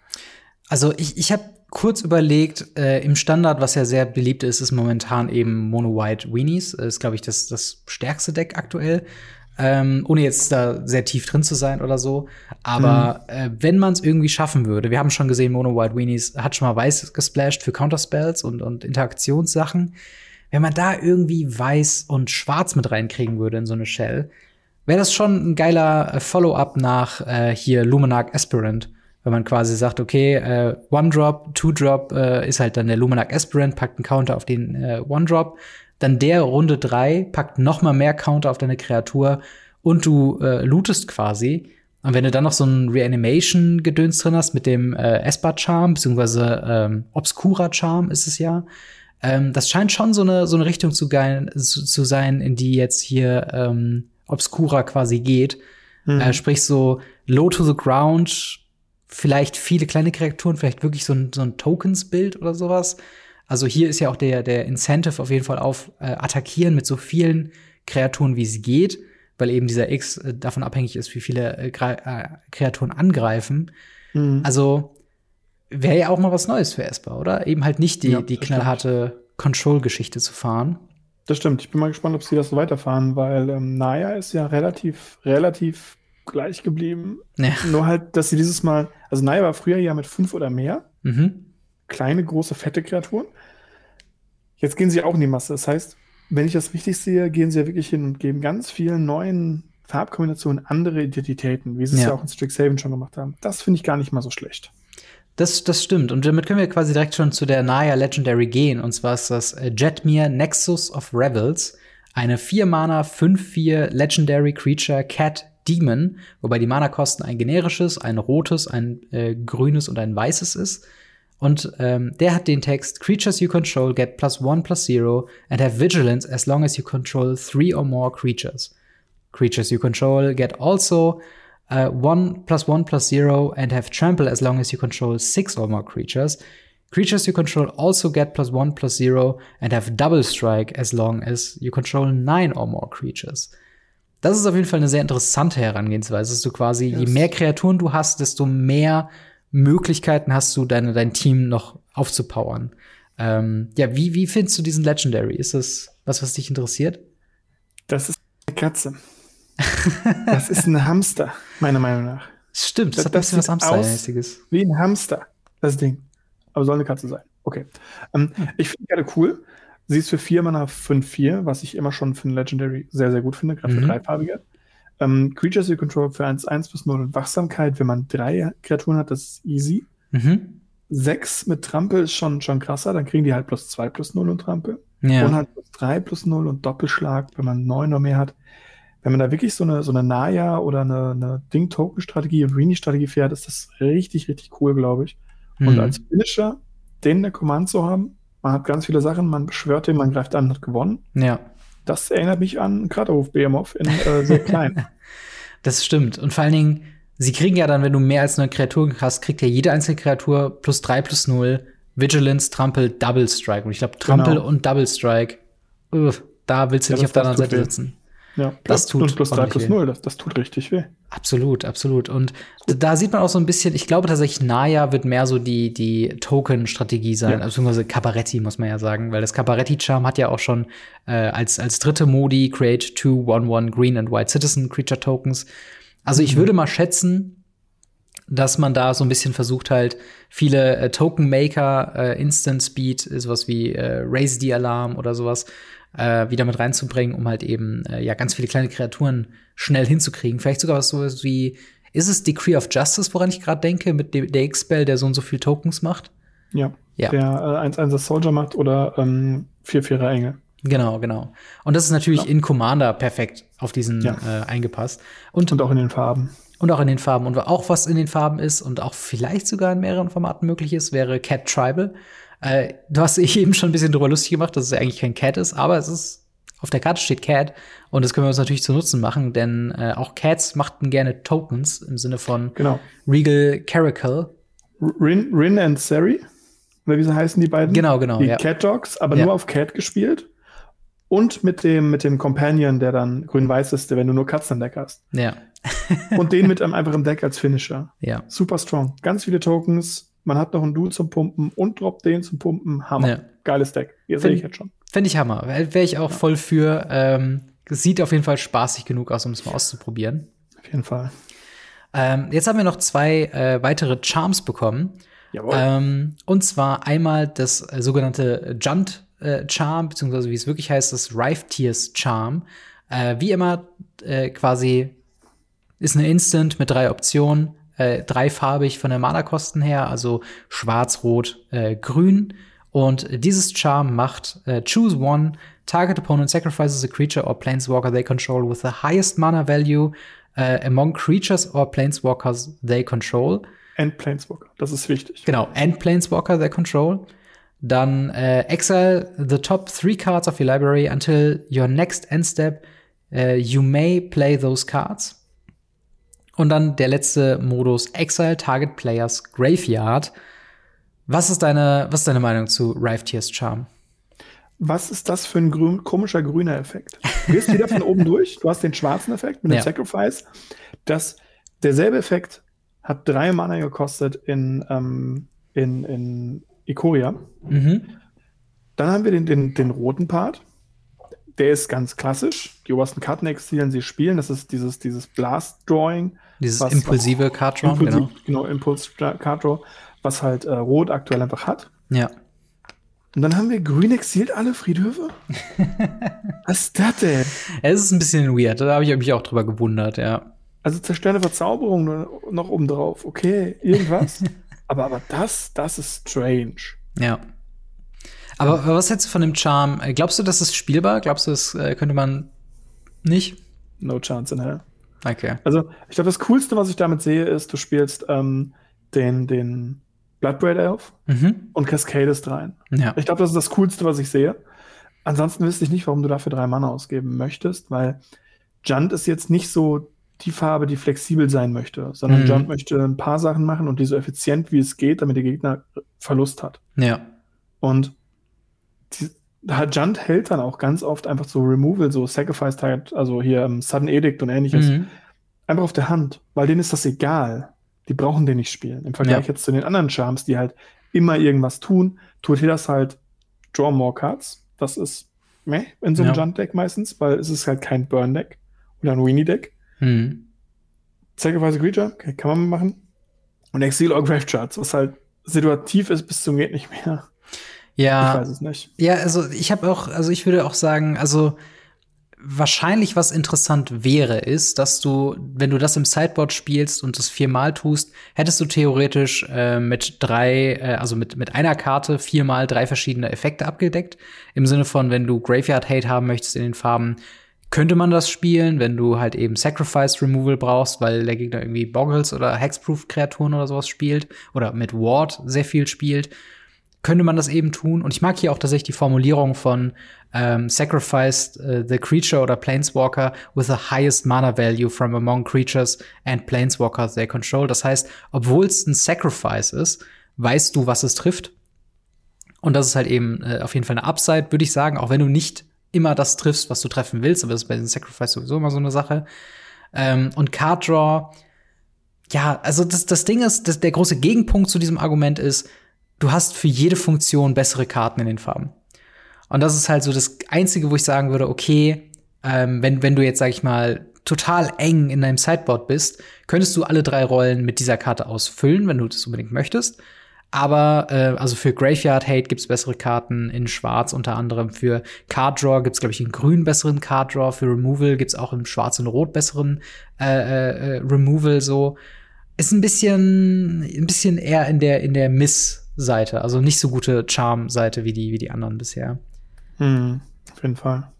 Also ich, ich habe kurz überlegt, äh, im Standard, was ja sehr beliebt ist, ist momentan eben Mono White Weenies. Das ist, glaube ich, das, das stärkste Deck aktuell. Ähm, ohne jetzt da sehr tief drin zu sein oder so. Aber mhm. äh, wenn man es irgendwie schaffen würde, wir haben schon gesehen, Mono White Weenies hat schon mal weiß gesplashed für Counterspells und, und Interaktionssachen. Wenn man da irgendwie weiß und schwarz mit reinkriegen würde in so eine Shell, wäre das schon ein geiler äh, Follow-up nach äh, hier Luminarch Aspirant wenn man quasi sagt, okay, äh, One-Drop, Two-Drop äh, ist halt dann der Luminarch Aspirant, packt einen Counter auf den äh, One-Drop. Dann der Runde drei packt noch mal mehr Counter auf deine Kreatur und du äh, lootest quasi. Und wenn du dann noch so ein Reanimation-Gedöns drin hast mit dem äh, Esper-Charm, beziehungsweise ähm, Obscura-Charm ist es ja, ähm, das scheint schon so eine, so eine Richtung zu, geil, zu, zu sein, in die jetzt hier ähm, Obscura quasi geht. Mhm. Äh, sprich so low to the ground, vielleicht viele kleine Kreaturen, vielleicht wirklich so ein, so ein Tokens-Bild oder sowas. Also hier ist ja auch der, der Incentive auf jeden Fall auf äh, attackieren mit so vielen Kreaturen, wie es geht, weil eben dieser X äh, davon abhängig ist, wie viele äh, äh Kreaturen angreifen. Mhm. Also wäre ja auch mal was Neues für Esper, oder? Eben halt nicht die, ja, die knallharte Control-Geschichte zu fahren. Das stimmt. Ich bin mal gespannt, ob sie das so weiterfahren, weil ähm, Naya ist ja relativ, relativ gleich geblieben. Ja. Nur halt, dass sie dieses Mal, also Naya war früher ja mit fünf oder mehr. Mhm. Kleine, große, fette Kreaturen. Jetzt gehen sie auch in die Masse. Das heißt, wenn ich das richtig sehe, gehen sie ja wirklich hin und geben ganz vielen neuen Farbkombinationen andere Identitäten, wie sie es ja, ja auch in Strixhaven schon gemacht haben. Das finde ich gar nicht mal so schlecht. Das, das stimmt. Und damit können wir quasi direkt schon zu der Naya Legendary gehen. Und zwar ist das äh, Jetmir Nexus of Rebels. Eine 4-Mana, 5-4 Legendary Creature Cat Demon, wobei die Mana-Kosten ein generisches, ein rotes, ein äh, grünes und ein weißes ist. Und ähm, der hat den Text Creatures you control get plus one plus zero and have vigilance as long as you control three or more creatures. Creatures you control get also uh, one plus one plus zero and have trample as long as you control six or more creatures. Creatures you control also get plus one plus zero and have double strike as long as you control nine or more creatures. Das ist auf jeden Fall eine sehr interessante Herangehensweise, dass du quasi, yes. je mehr Kreaturen du hast, desto mehr Möglichkeiten hast du, deine, dein Team noch aufzupowern. Ähm, ja, wie, wie findest du diesen Legendary? Ist das was, was dich interessiert? Das ist eine Katze. das ist ein Hamster, meiner Meinung nach. Stimmt, das, das hat ein bisschen was Hamstermäßiges. Wie ein Hamster, das Ding. Aber soll eine Katze sein. Okay. Ähm, hm. Ich finde gerade cool, Sie ist für 4 Mana 5-4, was ich immer schon für ein Legendary sehr, sehr gut finde, gerade mhm. für dreifarbige. Ähm, Creatures you control für 1-1 bis 0 und Wachsamkeit, wenn man drei Kreaturen hat, das ist easy. Mhm. 6 mit Trampel ist schon, schon krasser, dann kriegen die halt plus 2 plus 0 und Trampel. Ja. Und halt plus 3 plus 0 und Doppelschlag, wenn man 9 oder mehr hat. Wenn man da wirklich so eine, so eine Naya oder eine, eine Ding-Token-Strategie Rini-Strategie fährt, ist das richtig, richtig cool, glaube ich. Mhm. Und als Finisher den in der Command zu haben, man hat ganz viele Sachen, man beschwört den, man greift an, hat gewonnen. Ja. Das erinnert mich an Kraterhof Behemoth in äh, sehr klein. das stimmt. Und vor allen Dingen, sie kriegen ja dann, wenn du mehr als eine Kreatur hast, kriegt ja jede einzelne Kreatur plus drei plus null Vigilance, Trampel, Double Strike. Und ich glaube, Trampel genau. und Double Strike, uh, da willst du Ja, nicht auf der anderen Seite sitzen. Ja, Das tut Und plus 3 ordentlich plus weh. 0, das, das tut richtig weh. Absolut, absolut. Und da sieht man auch so ein bisschen, ich glaube tatsächlich, Naya wird mehr so die, die Token-Strategie sein, Ja. beziehungsweise Caparetti, muss man ja sagen, weil das Caparetti-Charm hat ja auch schon äh, als, als dritte Modi Create 2, 1, 1 Green and White Citizen Creature Tokens. Also ich würde mal schätzen, dass man da so ein bisschen versucht halt viele äh, Token Maker, äh, Instant Speed, sowas wie äh, Raise the Alarm oder sowas äh, wieder mit reinzubringen, um halt eben äh, ja ganz viele kleine Kreaturen schnell hinzukriegen. Vielleicht sogar was so wie ist es Decree of Justice, woran ich gerade denke, mit dem der X-Spell, der so und so viel Tokens macht? Ja. Ja. Der äh, 1-1 Soldier macht oder ähm, 4-4er Engel. Genau, genau. Und das ist natürlich Ja. in Commander perfekt auf diesen Ja. äh, eingepasst. Und Und auch in den Farben. Und auch in den Farben. Und auch was in den Farben ist und auch vielleicht sogar in mehreren Formaten möglich ist, wäre Cat Tribal. Äh, du hast eben schon ein bisschen drüber lustig gemacht, dass es eigentlich kein Cat ist, aber es ist, auf der Karte steht Cat und das können wir uns natürlich zu Nutzen machen, denn äh, auch Cats machten gerne Tokens im Sinne von Genau. Regal Caracal. Rin, Rin and Seri. Oder wie sie heißen die beiden? Genau, genau, Die ja. Cat Dogs, aber Ja. nur auf Cat gespielt. Und mit dem, mit dem Companion, der dann grün-weiß ist, der, wenn du nur Katzen im Deck hast. Ja, Und den mit einem einfachen Deck als Finisher. ja. Super strong. Ganz viele Tokens. Man hat noch einen Duel zum Pumpen und droppt den zum Pumpen. Hammer. Ja. Geiles Deck. Hier sehe ich jetzt schon. Fände ich Hammer. Wäre wär ich auch voll für. Ähm, es sieht auf jeden Fall spaßig genug aus, um es mal auszuprobieren. Auf jeden Fall. Ähm, jetzt haben wir noch zwei äh, weitere Charms bekommen. Jawohl. Ähm, und zwar einmal das äh, sogenannte Junt äh, Charm, beziehungsweise wie es wirklich heißt, das Rife Tears Charm. Äh, wie immer äh, quasi ist eine Instant mit drei Optionen, äh, dreifarbig von der Mana-Kosten her, also schwarz, rot, äh, grün. Und dieses Charm macht äh, Choose one, target opponent sacrifices a creature or planeswalker they control with the highest mana value äh, among creatures or planeswalkers they control. And Planeswalker. Das ist wichtig. Genau, and Planeswalker they control. Dann äh, exile the top three cards of your library until your next end step. Äh, you may play those cards. Und dann der letzte Modus, exile target players graveyard. Was ist deine, was ist deine Meinung zu Rive Tears Charm? Was ist das für ein grün, komischer grüner Effekt? Du gehst wieder von oben durch, du hast den schwarzen Effekt mit dem Ja. Sacrifice. Das, derselbe Effekt hat drei Mana gekostet in, ähm, in, in Ikoria. Mhm. Dann haben wir den, den, den roten Part. Der ist ganz klassisch. Die obersten Karten exilieren, sie spielen. Das ist dieses, dieses Blast-Drawing. Dieses impulsive Card Draw, Impulsiv, genau. genau, Impuls Card Draw, was halt äh, Rot aktuell einfach hat. Ja. Und dann haben wir grün exiliert alle Friedhöfe. Was ist das denn? Es ist ein bisschen weird, da habe ich mich auch drüber gewundert, ja. Also zerstörende Verzauberung noch oben drauf. Okay, irgendwas. aber, aber das, das ist strange. Ja. Aber, was hältst du von dem Charm? Glaubst du, das ist spielbar? Glaubst du, das äh, könnte man nicht? No chance in hell. Okay. Also, ich glaube, das Coolste, was ich damit sehe, ist, du spielst ähm, den, den Bloodbraid Elf Mhm. und Cascadest rein. Ja. Ich glaube, das ist das Coolste, was ich sehe. Ansonsten wüsste ich nicht, warum du dafür drei Mana ausgeben möchtest, weil Junt ist jetzt nicht so die Farbe, die flexibel sein möchte, sondern Mhm. Junt möchte ein paar Sachen machen und die so effizient wie es geht, damit der Gegner Verlust hat. Ja. Und die, Junt hält dann auch ganz oft einfach so Removal, so Sacrifice Target, also hier ähm, Sudden Edict und ähnliches, Mhm. einfach auf der Hand, weil denen ist das egal. Die brauchen den nicht spielen. Im Vergleich Ja. jetzt zu den anderen Charms, die halt immer irgendwas tun, tut hier das halt Draw More Cards. Das ist meh in so einem Ja. Junt-Deck meistens, weil es ist halt kein Burn-Deck oder ein Weenie-Deck. Mhm. Sacrifice a Creature, okay, kann man machen. Und Exile or Grave Charts, was halt situativ ist bis zum geht nicht mehr. Ich Ja. weiß es nicht. Ja, also ich habe auch, also ich würde auch sagen, also wahrscheinlich was interessant wäre, ist, dass du, wenn du das im Sideboard spielst und das viermal tust, hättest du theoretisch äh, mit drei, äh, also mit, mit einer Karte viermal drei verschiedene Effekte abgedeckt. Im Sinne von, wenn du Graveyard Hate haben möchtest in den Farben, könnte man das spielen, wenn du halt eben Sacrifice Removal brauchst, weil der Gegner irgendwie Boggles oder Hexproof Kreaturen oder sowas spielt oder mit Ward sehr viel spielt könnte man das eben tun. Und ich mag hier auch tatsächlich die Formulierung von ähm, Sacrificed äh, the creature oder Planeswalker with the highest mana value from among creatures and Planeswalkers they control. Das heißt, obwohl es ein Sacrifice ist, weißt du, was es trifft. Und das ist halt eben äh, auf jeden Fall eine Upside, würde ich sagen, auch wenn du nicht immer das triffst, was du treffen willst, aber das ist bei den Sacrifice sowieso immer so eine Sache. Ähm, und Card Draw, ja, also das, das Ding ist, das, der große Gegenpunkt zu diesem Argument ist, du hast für jede Funktion bessere Karten in den Farben. Und das ist halt so das Einzige, wo ich sagen würde, okay, ähm, wenn, wenn du jetzt, sag ich mal, total eng in deinem Sideboard bist, könntest du alle drei Rollen mit dieser Karte ausfüllen, wenn du das unbedingt möchtest. Aber äh, also für Graveyard Hate gibt's bessere Karten in Schwarz unter anderem. Für Card Draw gibt's glaube ich in Grün besseren Card Draw. Für Removal gibt's auch in Schwarz und Rot besseren äh, äh, äh, Removal. So ist ein bisschen ein bisschen eher in der in der Miss-Seite, also nicht so gute Charm-Seite wie die wie die anderen bisher. Hm, auf jeden Fall.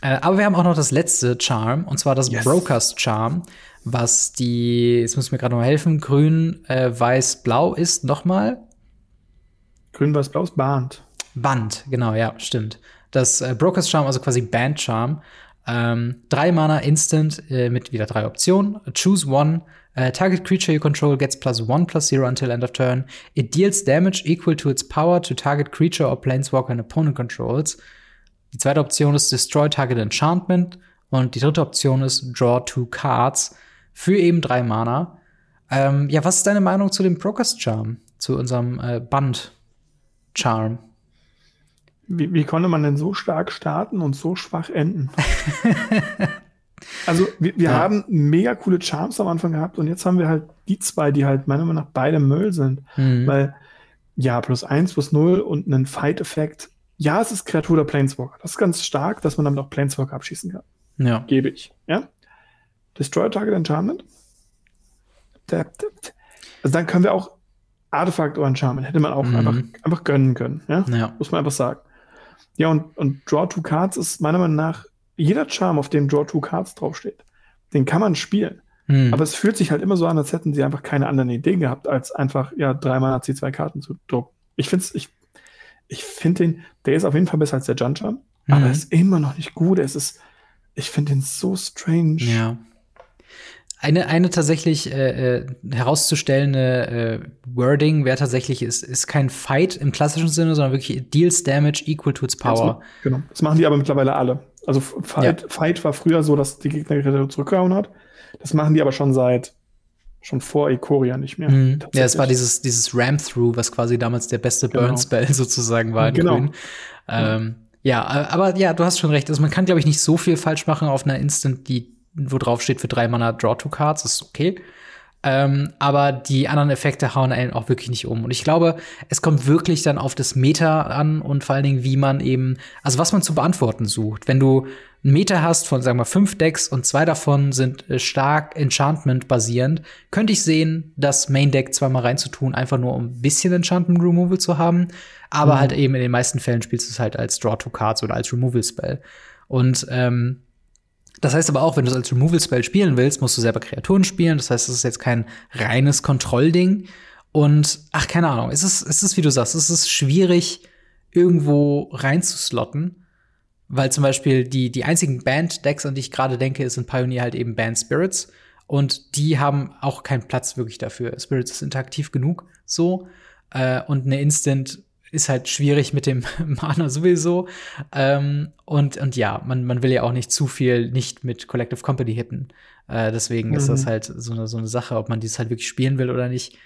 Äh, aber wir haben auch noch das letzte Charm, und zwar das yes. Brokers Charm, was die, jetzt muss mir gerade noch helfen, grün, äh, weiß, blau ist, nochmal. Grün, weiß, blau ist Band. Band, genau, ja, stimmt. Das äh, Brokers Charm, also quasi Band Charm. Ähm, drei Mana Instant äh, mit wieder drei Optionen. Choose one. Uh, target creature you control gets plus one plus zero until end of turn. It deals damage equal to its power to target creature or planeswalker an opponent controls. Die zweite Option ist Destroy Target Enchantment. Und die dritte Option ist Draw Two Cards für eben drei Mana. Ähm, ja, was ist deine Meinung zu dem Brokers Charm? Zu unserem äh, Band Charm? Wie, wie konnte man denn so stark starten und so schwach enden? also, wir, wir ja. haben mega coole Charms am Anfang gehabt und jetzt haben wir halt die zwei, die halt meiner Meinung nach beide Müll sind. Mhm. Weil, ja, plus eins, plus null und einen Fight-Effekt ja, es ist Kreatur der Planeswalker. Das ist ganz stark, dass man damit auch Planeswalker abschießen kann. Ja. Gebe ich. Ja. Destroy Target Enchantment. Also dann können wir auch Artefakt oder Enchantment hätte man auch mhm. einfach, einfach gönnen können. Ja? ja? Muss man einfach sagen. Ja, und, und Draw Two Cards ist meiner Meinung nach jeder Charm, auf dem Draw Two Cards draufsteht. Den kann man spielen. Mhm. Aber es fühlt sich halt immer so an, als hätten sie einfach keine anderen Ideen gehabt, als einfach, ja, drei Mana C2 Karten zu drucken. Ich finde es, ich ich finde den, der ist auf jeden Fall besser als der Juncha, mhm. aber er ist immer noch nicht gut. Es ist, ich finde den so strange. Ja. Eine, eine tatsächlich äh, äh, herauszustellende äh, Wording wäre tatsächlich, ist, ist kein Fight im klassischen Sinne, sondern wirklich deals damage equal to its power. Das, genau. Das machen die aber mittlerweile alle. Also Fight, ja. Fight war früher so, dass die Gegner zurückgehauen hat. Das machen die aber schon seit schon vor Ikoria nicht mehr. Mhm. Ja, es war dieses, dieses Ram-Through, was quasi damals der beste genau. Burn-Spell sozusagen war in genau. Grün. Ähm, ja, aber ja, du hast schon recht. Also man kann, glaube ich, nicht so viel falsch machen auf einer Instant, die, wo drauf steht für drei Mana Draw to Cards, das ist okay. Ähm, aber die anderen Effekte hauen einen auch wirklich nicht um. Und ich glaube, es kommt wirklich dann auf das Meta an und vor allen Dingen, wie man eben, also was man zu beantworten sucht. Wenn du ein Meta hast von, sagen wir, fünf Decks und zwei davon sind äh, stark Enchantment basierend, könnte ich sehen, das Main Deck zweimal reinzutun, einfach nur um ein bisschen Enchantment Removal zu haben. Aber mhm. halt eben in den meisten Fällen spielst du es halt als Draw to Cards oder als Removal Spell. Und ähm, das heißt aber auch, wenn du es als Removal-Spell spielen willst, musst du selber Kreaturen spielen. Das heißt, es ist jetzt kein reines Kontrollding. Und ach, keine Ahnung, es ist, es ist, wie du sagst, es ist schwierig, irgendwo reinzuslotten. Weil zum Beispiel die, die einzigen Band-Decks, an die ich gerade denke, sind Pioneer halt eben Band Spirits. Und die haben auch keinen Platz wirklich dafür. Spirits ist interaktiv genug, so. Äh, und eine Instant ist halt schwierig mit dem Mana sowieso. Ähm, und, und ja, man, man will ja auch nicht zu viel nicht mit Collective Company hitten. Äh, deswegen mhm. ist das mhm. halt so eine, so eine Sache, ob man dies halt wirklich spielen will oder nicht.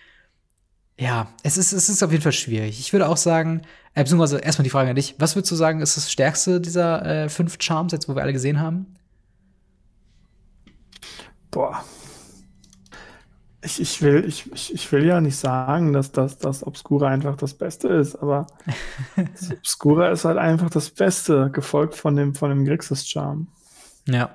Ja, es ist, es ist auf jeden Fall schwierig. Ich würde auch sagen, äh, beziehungsweise erstmal die Frage an dich, was würdest du sagen, ist das stärkste dieser äh, fünf Charms, jetzt wo wir alle gesehen haben? Boah, ich, ich, will, ich, ich, will ja nicht sagen, dass das, das Obscura einfach das Beste ist, aber das Obscura ist halt einfach das Beste, gefolgt von dem, von dem Grixis-Charm. Ja.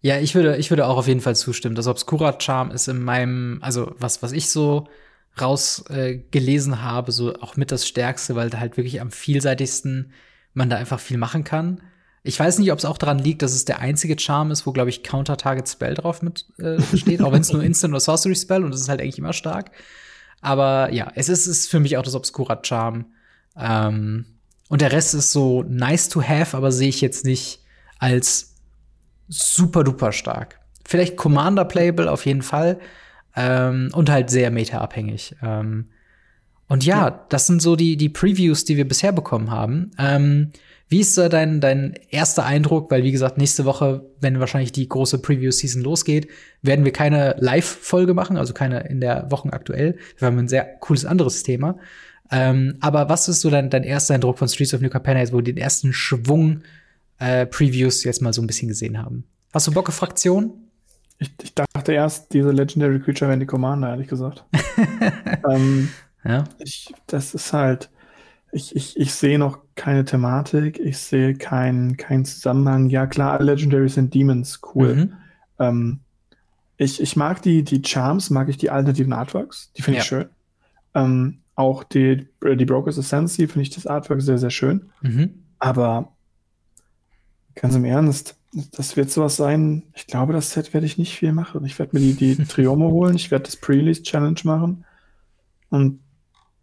Ja, ich würde, ich würde auch auf jeden Fall zustimmen. Das Obscura-Charm ist in meinem, also was, was ich so rausgelesen äh, habe, so auch mit das Stärkste, weil da halt wirklich am vielseitigsten man da einfach viel machen kann. Ich weiß nicht, ob es auch daran liegt, dass es der einzige Charm ist, wo, glaube ich, Counter-Target-Spell drauf mit äh, steht, auch wenn es nur Instant oder Sorcery-Spell und das ist halt eigentlich immer stark. Aber ja, es ist, ist für mich auch das Obscura-Charm. Ähm, und der Rest ist so nice to have, aber sehe ich jetzt nicht als super duper stark. Vielleicht Commander Playable auf jeden Fall. Ähm, und halt sehr meta-abhängig. Ähm, Und ja, ja, das sind so die, die Previews, die wir bisher bekommen haben. Ähm, wie ist so dein, dein erster Eindruck? Weil, wie gesagt, nächste Woche, wenn wahrscheinlich die große Preview-Season losgeht, werden wir keine Live-Folge machen, also keine in der Woche aktuell. Wir haben ein sehr cooles anderes Thema. Ähm, aber was ist so dein, dein erster Eindruck von Streets of New Capenna, wo wir den ersten Schwung äh, Previews jetzt mal so ein bisschen gesehen haben? Hast du Bock auf Fraktion? Ich, ich dachte erst, diese Legendary Creature wären die Commander, ehrlich gesagt. ähm, ja. Ich, das ist halt, ich, ich, ich sehe noch keine Thematik, ich sehe keinen kein Zusammenhang. Ja, klar, Legendaries sind Demons, cool. Mhm. Ähm, ich, ich mag die, die Charms, mag ich die alternativen Artworks, die finde ich schön. Ähm, auch die, die Broker's Ascendancy finde ich das Artwork sehr, sehr schön. Mhm. Aber ganz im Ernst, das wird sowas sein. Ich glaube, das Set werde ich nicht viel machen. Ich werde mir die, die Triome holen, ich werde das Pre-Release Challenge machen und ein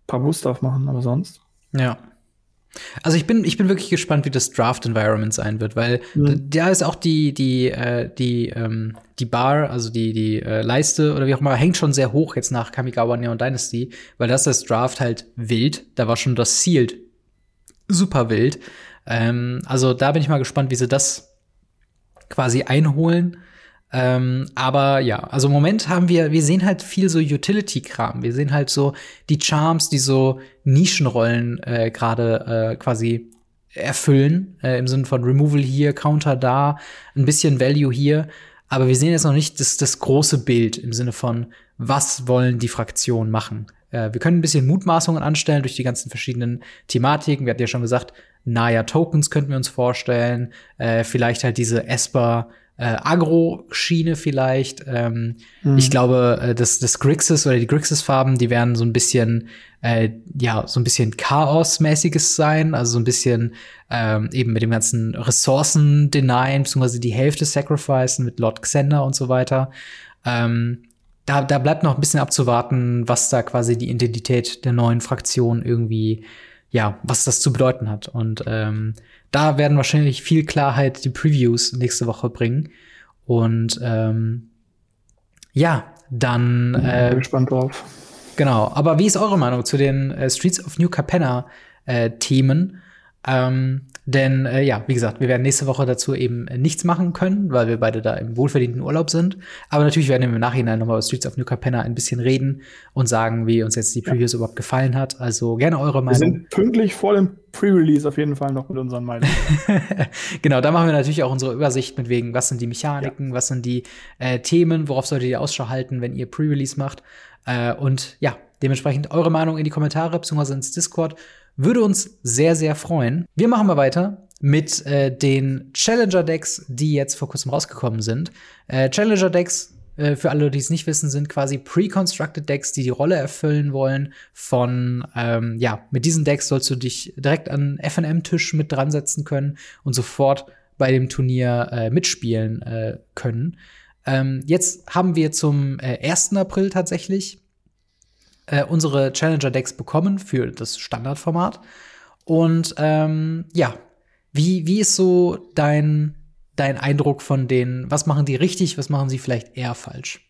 paar Booster aufmachen, aber sonst. Ja. Also ich bin, ich bin wirklich gespannt, wie das Draft-Environment sein wird, weil mhm. da ist auch die, die, äh, die, ähm, die Bar, also die, die äh, Leiste oder wie auch immer, hängt schon sehr hoch jetzt nach Kamigawa Neon Dynasty, weil das ist das Draft halt wild. Da war schon das Sealed super wild. Ähm, also da bin ich mal gespannt, wie sie das quasi einholen. Ähm, aber ja, also im Moment haben wir, wir sehen halt viel so Utility-Kram. Wir sehen halt so die Charms, die so Nischenrollen äh, gerade äh, quasi erfüllen, äh, im Sinne von Removal hier, Counter da, ein bisschen Value hier. Aber wir sehen jetzt noch nicht das, das große Bild im Sinne von, was wollen die Fraktionen machen. Äh, wir können ein bisschen Mutmaßungen anstellen durch die ganzen verschiedenen Thematiken. Wir hatten ja schon gesagt, Naya Tokens könnten wir uns vorstellen. Äh, vielleicht halt diese Esper äh, Agro-Schiene vielleicht. Ähm, mhm. Ich glaube, äh, das, das Grixis oder die Grixis-Farben, die werden so ein bisschen, äh, ja, so ein bisschen Chaos-mäßiges sein, also so ein bisschen ähm, eben mit dem ganzen Ressourcen-Denyen, beziehungsweise die Hälfte sacrificen mit Lord Xander und so weiter. Ähm, da, da bleibt noch ein bisschen abzuwarten, was da quasi die Identität der neuen Fraktion irgendwie, ja, was das zu bedeuten hat. Und ähm, da werden wahrscheinlich viel Klarheit die Previews nächste Woche bringen. Und ähm, ja, dann. Bin äh, gespannt drauf. Genau. Aber wie ist eure Meinung zu den äh, Streets of New Capenna äh, Themen? Ähm, denn äh, ja, wie gesagt, wir werden nächste Woche dazu eben nichts machen können, weil wir beide da im wohlverdienten Urlaub sind. Aber natürlich werden wir im Nachhinein nochmal über Streets of New Capenna ein bisschen reden und sagen, wie uns jetzt die Previews ja. überhaupt gefallen hat. Also gerne eure Meinung. Wir sind pünktlich vor dem Pre-Release auf jeden Fall noch mit unseren Meinungen. genau, da machen wir natürlich auch unsere Übersicht mit wegen, was sind die Mechaniken, ja. was sind die äh, Themen, worauf solltet ihr Ausschau halten, wenn ihr Pre-Release macht. Äh, und ja, dementsprechend eure Meinung in die Kommentare bzw. ins Discord. Würde uns sehr, sehr freuen. Wir machen mal weiter mit äh, den Challenger-Decks, die jetzt vor kurzem rausgekommen sind. Äh, Challenger-Decks, äh, für alle, die es nicht wissen, sind quasi pre-constructed Decks, die die Rolle erfüllen wollen von, ähm, ja, mit diesen Decks sollst du dich direkt an FNM-Tisch mit dran setzen können und sofort bei dem Turnier äh, mitspielen äh, können. Ähm, jetzt haben wir zum äh, 1. April tatsächlich äh, unsere Challenger-Decks bekommen für das Standardformat. Und ähm, ja, wie, wie ist so dein, dein Eindruck von denen? Was machen die richtig, was machen sie vielleicht eher falsch?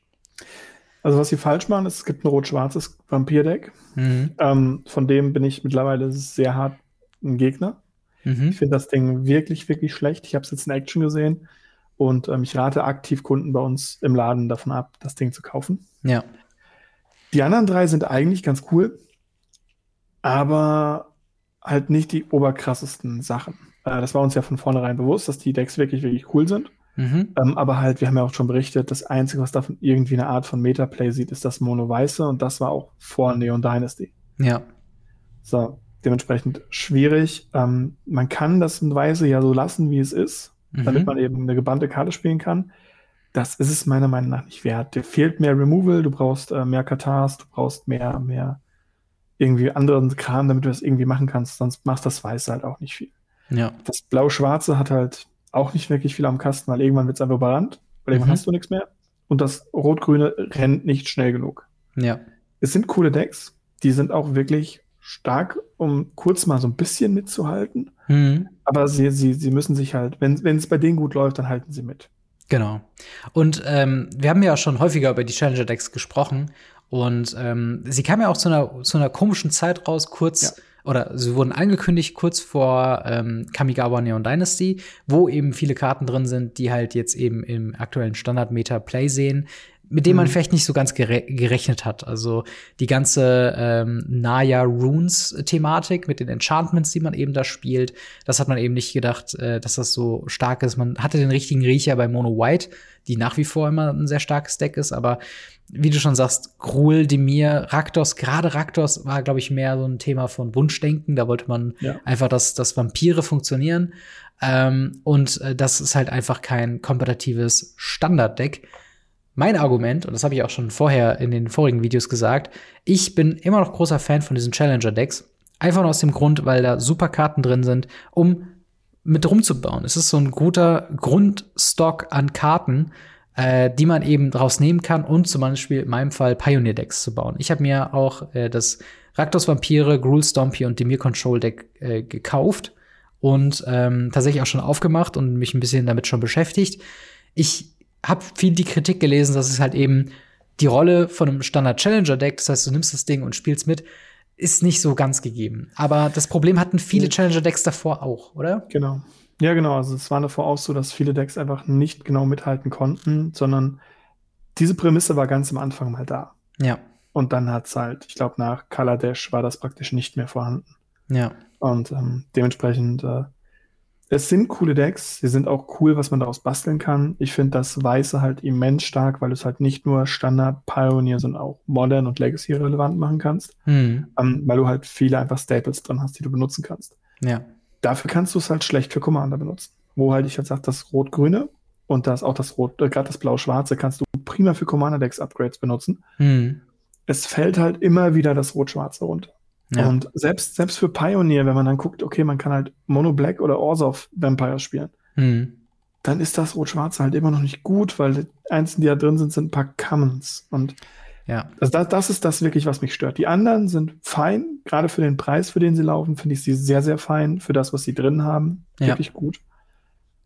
Also, was sie falsch machen, ist, es gibt ein rot-schwarzes Vampir-Deck. Mhm. Ähm, von dem bin ich mittlerweile sehr hart ein Gegner. Mhm. Ich finde das Ding wirklich, wirklich schlecht. Ich habe es jetzt in Action gesehen und ähm, ich rate aktiv Kunden bei uns im Laden davon ab, das Ding zu kaufen. Ja. Die anderen drei sind eigentlich ganz cool, aber halt nicht die oberkrassesten Sachen. Äh, das war uns ja von vornherein bewusst, dass die Decks wirklich, wirklich cool sind. Mhm. Ähm, aber halt, wir haben ja auch schon berichtet, das Einzige, was davon irgendwie eine Art von Metaplay sieht, ist das Mono-Weiße und das war auch vor Neon Dynasty. Ja. So, dementsprechend schwierig. Ähm, man kann das Weiße ja so lassen, wie es ist, mhm. damit man eben eine gebannte Karte spielen kann das ist es meiner Meinung nach nicht wert. Dir fehlt mehr Removal, du brauchst äh, mehr Katars, du brauchst mehr, mehr irgendwie anderen Kram, damit du das irgendwie machen kannst, sonst machst das Weiße halt auch nicht viel. Ja. Das Blau-Schwarze hat halt auch nicht wirklich viel am Kasten, weil irgendwann wird es einfach überrannt, weil irgendwann mhm. hast du nichts mehr. Und das Rot-Grüne rennt nicht schnell genug. Ja. Es sind coole Decks, die sind auch wirklich stark, um kurz mal so ein bisschen mitzuhalten. Mhm. Aber sie, sie, sie müssen sich halt, wenn es bei denen gut läuft, dann halten sie mit. Genau. Und ähm, wir haben ja schon häufiger über die Challenger Decks gesprochen. Und ähm, sie kam ja auch zu einer, zu einer komischen Zeit raus, kurz ja oder sie wurden angekündigt kurz vor ähm, Kamigawa Neon Dynasty, wo eben viele Karten drin sind, die halt jetzt eben im aktuellen Standard Meta Play sehen, mit dem mhm. man vielleicht nicht so ganz gere gerechnet hat. Also die ganze ähm, Naya Runes Thematik mit den Enchantments, die man eben da spielt, das hat man eben nicht gedacht, äh, dass das so stark ist. Man hatte den richtigen Riecher bei Mono White, die nach wie vor immer ein sehr starkes Deck ist, aber wie du schon sagst, Gruul, Demir, Raktos, gerade Raktos war, glaube ich, mehr so ein Thema von Wunschdenken. Da wollte man ja. einfach, dass, dass Vampire funktionieren. Ähm, und äh, das ist halt einfach kein kompetitives Standarddeck. Mein Argument, und das habe ich auch schon vorher in den vorigen Videos gesagt, ich bin immer noch großer Fan von diesen Challenger-Decks. Einfach nur aus dem Grund, weil da super Karten drin sind, um mit rumzubauen. Es ist so ein guter Grundstock an Karten, äh, die man eben draus nehmen kann und zum Beispiel in meinem Fall Pioneer-Decks zu bauen. Ich habe mir auch äh, das Raktos Vampire, Gruul Stompy und Demir Control Deck äh, gekauft und ähm, tatsächlich auch schon aufgemacht und mich ein bisschen damit schon beschäftigt. Ich habe viel die Kritik gelesen, dass es halt eben die Rolle von einem Standard Challenger Deck, das heißt, du nimmst das Ding und spielst mit, ist nicht so ganz gegeben. Aber das Problem hatten viele Challenger Decks davor auch, oder? Genau. Ja, genau. Also es war davor auch so, dass viele Decks einfach nicht genau mithalten konnten, sondern diese Prämisse war ganz am Anfang mal da. Ja. Und dann hat's halt, ich es sind coole Decks, sie sind auch cool, was man daraus basteln kann. Ich finde das Weiße halt immens stark, weil du es halt nicht nur Standard, Pioneer, sondern auch Modern und Legacy relevant machen kannst. Hm. Ähm, weil du halt viele einfach Staples drin hast, die du benutzen kannst. Ja. Dafür kannst du es halt schlecht für Commander benutzen. Wo halt ich halt sage, das Rot-Grüne und das auch das Rot, äh, gerade das Blau-Schwarze kannst du prima für Commander-Decks-Upgrades benutzen. Hm. Es fällt halt immer wieder das Rot-Schwarze runter. Ja. Und selbst, selbst für Pioneer, wenn man dann guckt, okay, man kann halt Mono Black oder Orzhov Vampire spielen, mhm. dann ist das Rot-Schwarz halt immer noch nicht gut, weil die einzigen, die da drin sind, sind ein paar Commons. Und ja. also das, das ist das wirklich, was mich stört. Die anderen sind fein, gerade für den Preis, für den sie laufen, finde ich sie sehr, sehr fein. Für das, was sie drin haben, ja. wirklich gut.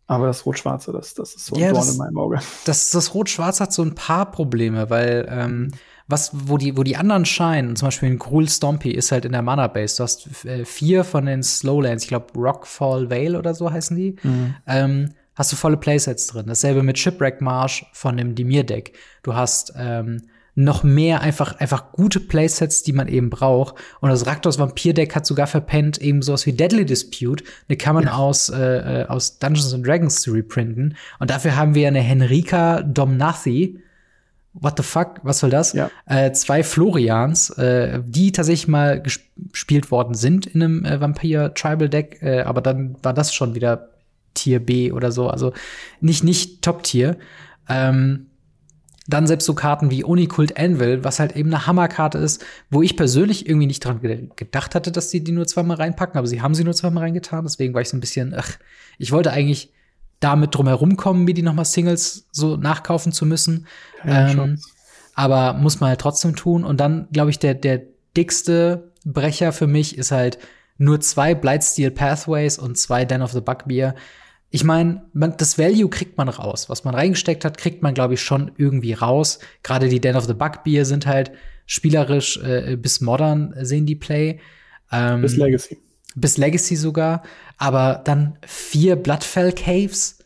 Aber das Rot-Schwarze, das, das ist so ein ja, Dorn das, in meinem Auge. Das, das Rot-Schwarz hat so ein paar Probleme, weil ähm, was, wo die, wo die anderen scheinen, zum Beispiel ein Gruul Stompy ist halt in der Mana Base. Du hast äh, vier von den Slowlands, ich glaube Rockfall Vale oder so heißen die. Mhm. Ähm, hast du volle Playsets drin. Dasselbe mit Shipwreck Marsh von dem Dimir Deck. Du hast ähm, noch mehr einfach, einfach gute Playsets, die man eben braucht. Und das Raktos Vampir Deck hat sogar verpennt, eben sowas wie Deadly Dispute. Eine kann man ja. aus, äh, äh aus Dungeons and Dragons zu reprinten. Und dafür haben wir eine Henrika Domnathi what the fuck, was soll das? Ja. Äh, zwei Florians, äh, die tatsächlich mal gespielt worden sind in einem äh, Vampir Tribal Deck, äh, aber dann war das schon wieder Tier B oder so, also nicht nicht Top Tier. Ähm, dann selbst so Karten wie Unikult Anvil, was halt eben eine Hammerkarte ist, wo ich persönlich irgendwie nicht dran gedacht hatte, dass sie die nur zweimal reinpacken, aber sie haben sie nur zweimal reingetan, deswegen war ich so ein bisschen, ach, ich wollte eigentlich damit drum herum kommen, mir die nochmal Singles so nachkaufen zu müssen. ähm, aber muss man halt trotzdem tun. Und dann, glaube ich, der, der dickste Brecher für mich ist halt nur zwei Blightsteel Pathways und zwei Den of the Bugbear. Ich meine, das Value kriegt man raus. Was man reingesteckt hat, kriegt man, glaube ich, schon irgendwie raus. Gerade die Den of the Bugbear sind halt spielerisch äh, bis modern sehen die Play. Ähm, bis Legacy bis Legacy sogar, aber dann vier Bloodfell Caves,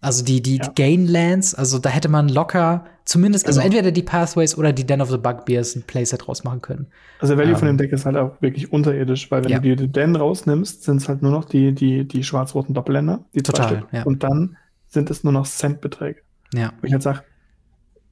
also die, die, ja. Gainlands, also da hätte man locker zumindest, also also entweder die Pathways oder die Den of the Bugbears ein Playset rausmachen können. Also der Value ähm, von dem Deck ist halt auch wirklich unterirdisch, weil wenn ja. du die Den rausnimmst, sind es halt nur noch die, die, die schwarz-roten Doppelländer, die zwei Total, Stück. Ja. Und dann sind es nur noch Centbeträge. Ja. Wo ich halt sage,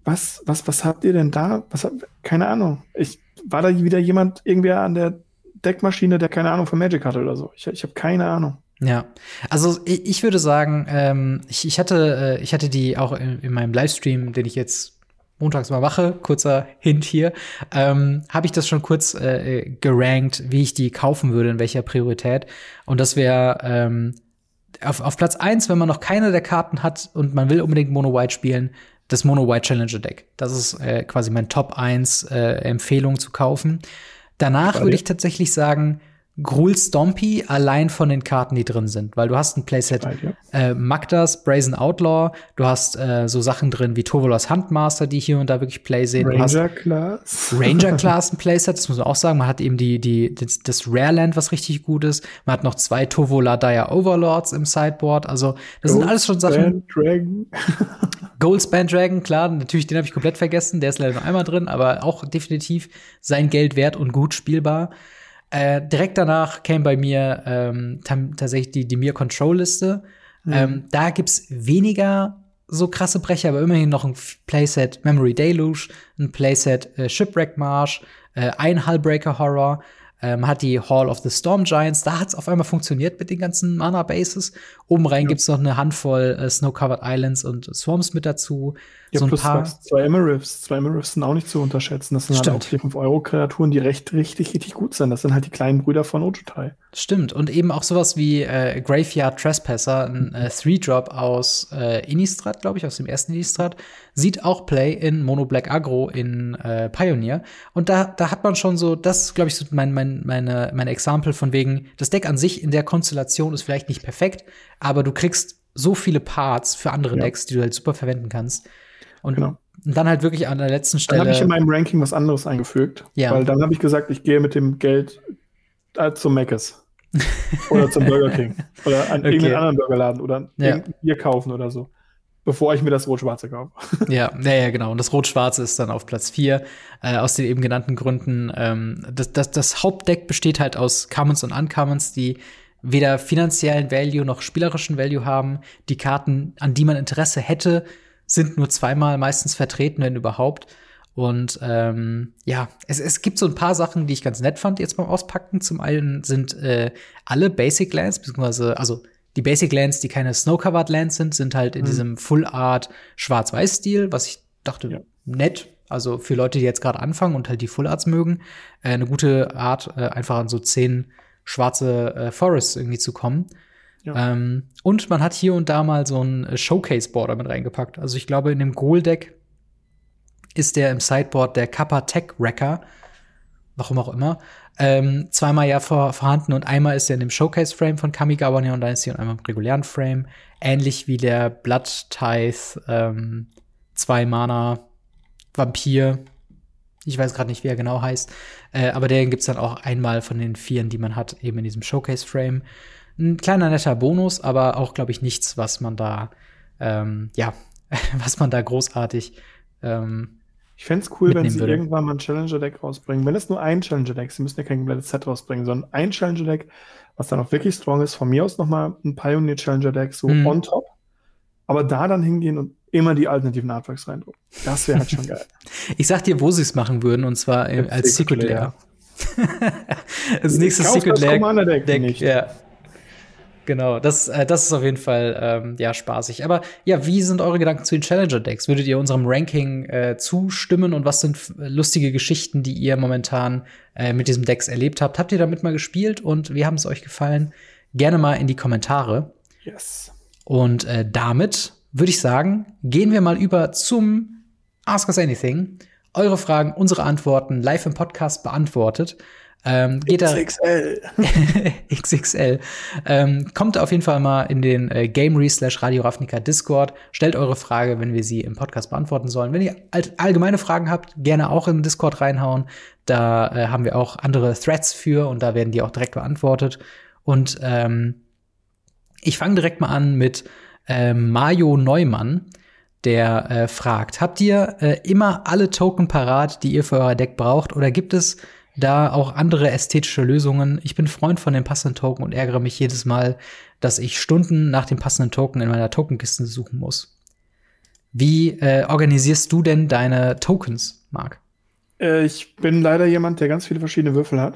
was, was, was habt ihr denn da? Was keine Ahnung. Ich, war da wieder jemand irgendwer an der Deckmaschine, der keine Ahnung von Magic hatte oder so. Ich, ich habe keine Ahnung. Ja, also ich, ich würde sagen, ähm, ich, ich, hatte, äh, ich hatte die auch in, in, meinem Livestream, den ich jetzt montags mal mache, kurzer Hint hier, ähm, habe ich das schon kurz äh, gerankt, wie ich die kaufen würde, in welcher Priorität. Und das wäre ähm, auf, auf Platz eins, wenn man noch keine der Karten hat und man will unbedingt Mono White spielen, das Mono White Challenger Deck. Das ist äh, quasi mein Top 1 äh, Empfehlung zu kaufen. Danach würde ich tatsächlich sagen, Gruul Stompy allein von den Karten, die drin sind, weil du hast ein Playset Right, ja. äh, Magdas, Brazen Outlaw, du hast äh, so Sachen drin wie Tovolas Handmaster, die hier und da wirklich Play sehen. Ranger Class. Ranger Class ein Playset, das muss man auch sagen. Man hat eben die, die, das, das Rare Land, was richtig gut ist. Man hat noch zwei Tovola Dire Overlords im Sideboard. Also, das sind alles schon Sachen. Band Dragon. Goldspan Dragon, klar, natürlich, den habe ich komplett vergessen. Der ist leider nur einmal drin, aber auch definitiv sein Geld wert und gut spielbar. Äh, direkt danach came bei mir ähm, tatsächlich die, die Mir Control Liste. Ähm, da gibt's weniger so krasse Brecher, aber immerhin noch ein Playset Memory Deluge, ein Playset äh, Shipwreck Marsh, äh, ein Hullbreaker Horror. Ähm, hat die Hall of the Storm Giants, da hat's auf einmal funktioniert mit den ganzen Mana Bases. Oben rein gibt's noch eine Handvoll äh, Snow-Covered Islands und Swarms mit dazu. Ja, so ein plus paar. zwei Emerifs. Zwei Emerifs sind auch nicht zu unterschätzen. Das sind halt auch 4, 5 Euro Kreaturen, die recht, richtig, richtig gut sind. Das sind halt die kleinen Brüder von Ojutai. Stimmt. Und eben auch sowas wie äh, Graveyard Trespasser, ein äh, Three-Drop aus äh, Innistrad, glaube ich, aus dem ersten Innistrad, sieht auch Play in Mono Black Agro in äh, Pioneer. Und da, da hat man schon so, das glaube ich, so mein, mein, meine, mein Example von wegen, das Deck an sich in der Konstellation ist vielleicht nicht perfekt, aber du kriegst so viele Parts für andere Ja. Decks, die du halt super verwenden kannst. Und, Genau. dann halt wirklich an der letzten Dann habe ich in Stelle. meinem Ranking was anderes eingefügt. Ja. Weil dann habe ich gesagt, ich gehe mit dem Geld äh, zum Mc's. oder zum Burger King. Oder an Okay. irgendeinen anderen Burgerladen. Oder Ja. Bier kaufen oder so. Bevor ich mir das Rot-Schwarze kaufe. Ja, ja, ja, genau. Und das Rot-Schwarze ist dann auf Platz 4, äh, aus den eben genannten Gründen. Ähm, das, das, das Hauptdeck besteht halt aus Commons und Uncommons, die weder finanziellen Value noch spielerischen Value haben. Die Karten, an die man Interesse hätte, sind nur zweimal meistens vertreten, wenn überhaupt. Und ähm, ja, es, es gibt so ein paar Sachen, die ich ganz nett fand jetzt beim Auspacken. Zum einen sind äh, alle Basic Lands, beziehungsweise, also die Basic Lands, die keine Snow-Covered Lands sind, sind halt in Mhm. diesem Full-Art Schwarz-Weiß-Stil, was ich dachte, Ja. nett. Also für Leute, die jetzt gerade anfangen und halt die Full-Arts mögen, äh, eine gute Art, äh, einfach an so zehn schwarze äh, Forests irgendwie zu kommen. Ja. Ähm, und man hat hier und da mal so ein äh, Showcase-Border mit reingepackt. Also ich glaube, in dem Goal-Deck ist der im Sideboard der Kappa Tech Wrecker, warum auch immer, ähm, zweimal ja vor, vorhanden und einmal ist er in dem Showcase-Frame von Kamigawa Neon Dynasty und einmal im regulären Frame. Ähnlich wie der Blood Tithe, ähm, zwei Mana Vampir. Ich weiß gerade nicht, wie er genau heißt. Äh, aber den gibt's dann auch einmal von den vieren, die man hat, eben in diesem Showcase-Frame. Ein kleiner netter Bonus, aber auch, glaube ich, nichts, was man da, ähm, ja, was man da großartig ähm, Ich fände es cool, wenn sie würde. irgendwann mal ein Challenger-Deck rausbringen. Wenn es nur ein Challenger-Deck ist, sie müssen ja kein komplettes Set rausbringen, sondern ein Challenger-Deck, was dann auch wirklich strong ist. Von mir aus noch mal ein Pioneer-Challenger-Deck so Mhm. on top. Aber da dann hingehen und immer die alternativen Artworks reindrucken. Das wäre halt schon geil. Ich sag dir, wo sie es machen würden, und zwar äh, als Secret Secret Lair. das nächste Kauf Secret das Lair Commander-Deck Deck, nicht. ja. Genau, das, äh, das ist auf jeden Fall ähm, ja spaßig. Aber ja, wie sind eure Gedanken zu den Challenger-Decks? Würdet ihr unserem Ranking äh, zustimmen und was sind lustige Geschichten, die ihr momentan äh, mit diesem Decks erlebt habt? Habt ihr damit mal gespielt und wie haben es euch gefallen? Gerne mal in die Kommentare. Yes. Und äh, damit würde ich sagen, gehen wir mal über zum Ask Us Anything. Eure Fragen, unsere Antworten live im Podcast beantwortet. Ähm, geht da XXL. XXL. Ähm, kommt auf jeden Fall mal in den äh, Gamery slash Radio Ravnica Discord. Stellt eure Frage, wenn wir sie im Podcast beantworten sollen. Wenn ihr all allgemeine Fragen habt, gerne auch in den Discord reinhauen. Da äh, haben wir auch andere Threads für und da werden die auch direkt beantwortet. Und ähm, ich fange direkt mal an mit äh, Mario Neumann, der äh, fragt: Habt ihr äh, immer alle Token parat, die ihr für euer Deck braucht, oder gibt es da auch andere ästhetische Lösungen? Ich bin Freund von den passenden Token und ärgere mich jedes Mal, dass ich Stunden nach dem passenden Token in meiner Tokenkiste suchen muss. Wie äh, organisierst du denn deine Tokens, Marc? Äh, ich bin leider jemand, der ganz viele verschiedene Würfel hat.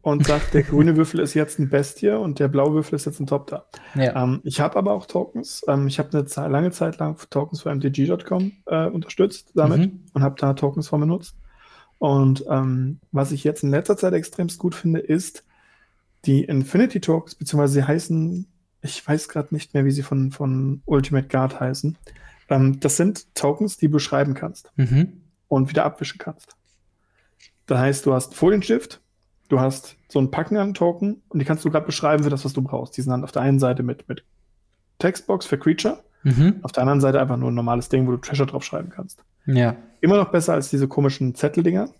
Und sagt, der grüne Würfel ist jetzt ein Bestie und der blaue Würfel ist jetzt ein Top da. Ja. Ähm, ich habe aber auch Tokens. Ähm, ich habe eine lange Zeit lang Tokens für MTG.com äh, unterstützt damit Mhm. und habe da Tokens von benutzt. Und ähm, was ich jetzt in letzter Zeit extremst gut finde, ist die Infinity Tokens, beziehungsweise sie heißen, ich weiß gerade nicht mehr, wie sie von, von Ultimate Guard heißen. Ähm, das sind Tokens, die du beschreiben kannst Mhm. und wieder abwischen kannst. Das heißt, du hast Folienstift, du hast so ein Packen an Token und die kannst du gerade beschreiben für das, was du brauchst. Die sind dann auf der einen Seite mit, mit Textbox für Creature, mhm. auf der anderen Seite einfach nur ein normales Ding, wo du Treasure draufschreiben kannst. Ja. Immer noch besser als diese komischen Zetteldinger,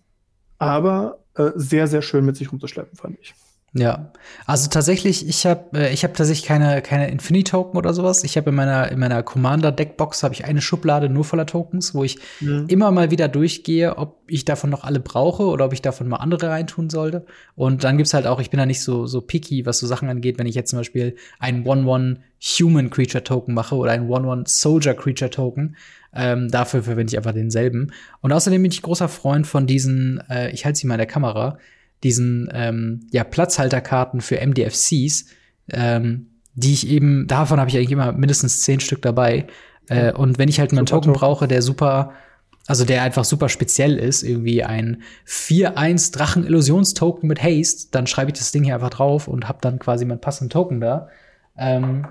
aber äh, sehr, sehr schön mit sich rumzuschleppen, fand ich. Ja, also tatsächlich, ich habe äh, ich habe tatsächlich keine keine Infinity Token oder sowas. Ich habe in meiner in meiner Commander Deckbox habe ich eine Schublade nur voller Tokens, wo ich mhm. immer mal wieder durchgehe, ob ich davon noch alle brauche oder ob ich davon mal andere reintun sollte. Und dann gibt's halt auch, ich bin da nicht so so picky, was so Sachen angeht, wenn ich jetzt zum Beispiel einen One One Human Creature Token mache oder einen One One Soldier Creature Token. Ähm, dafür verwende ich einfach denselben. Und außerdem bin ich großer Freund von diesen, äh, ich halte sie mal in der Kamera diesen ähm, ja, Platzhalterkarten für MDFCs, ähm, die ich eben, davon habe ich eigentlich immer mindestens zehn Stück dabei. Äh, und wenn ich halt einen Token brauche, der super, also der einfach super speziell ist, irgendwie ein 4-1 Drachen-Illusionstoken mit Haste, dann schreibe ich das Ding hier einfach drauf und habe dann quasi meinen passenden Token da. Ähm,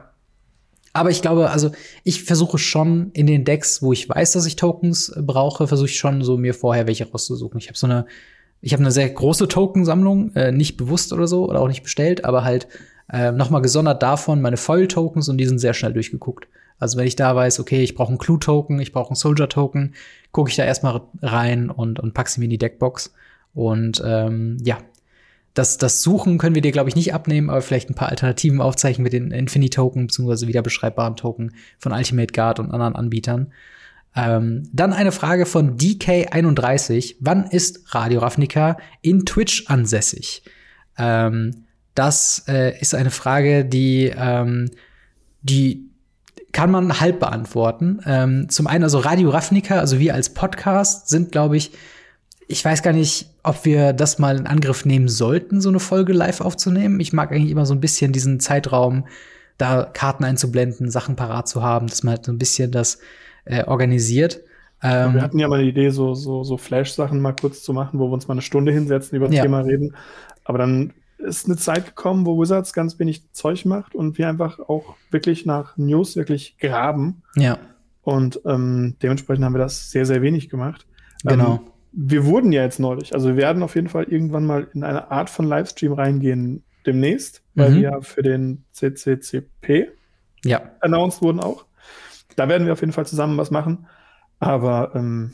aber ich glaube, also ich versuche schon in den Decks, wo ich weiß, dass ich Tokens brauche, versuche ich schon so mir vorher welche rauszusuchen. Ich habe so eine ich habe eine sehr große Tokensammlung, äh, nicht bewusst oder so oder auch nicht bestellt, aber halt äh, noch mal gesondert davon meine Foil-Tokens und die sind sehr schnell durchgeguckt. Also wenn ich da weiß, okay, ich brauche einen Clue-Token, ich brauche einen Soldier-Token, gucke ich da erstmal rein und, und pack sie mir in die Deckbox. Und ähm, ja, das, das Suchen können wir dir, glaube ich, nicht abnehmen, aber vielleicht ein paar Alternativen aufzeichnen mit den Infinity-Token bzw. wiederbeschreibbaren Token von Ultimate Guard und anderen Anbietern. Ähm, dann eine Frage von DK31. Wann ist Radio Ravnica in Twitch ansässig? Ähm, das äh, ist eine Frage, die, ähm, die kann man halb beantworten. Ähm, zum einen, also Radio Ravnica, also wir als Podcast sind, glaube ich, ich weiß gar nicht, ob wir das mal in Angriff nehmen sollten, so eine Folge live aufzunehmen. Ich mag eigentlich immer so ein bisschen diesen Zeitraum, da Karten einzublenden, Sachen parat zu haben, dass man halt so ein bisschen das äh, organisiert. Ähm, wir hatten ja mal die Idee, so, so, so Flash-Sachen mal kurz zu machen, wo wir uns mal eine Stunde hinsetzen, über das ja. Thema reden. Aber dann ist eine Zeit gekommen, wo Wizards ganz wenig Zeug macht und wir einfach auch wirklich nach News wirklich graben. Ja. Und ähm, dementsprechend haben wir das sehr, sehr wenig gemacht. Genau. Ähm, wir wurden ja jetzt neulich, also wir werden auf jeden Fall irgendwann mal in eine Art von Livestream reingehen demnächst, weil mhm. wir ja für den CCCP ja. announced wurden auch. Da werden wir auf jeden Fall zusammen was machen. Aber ähm,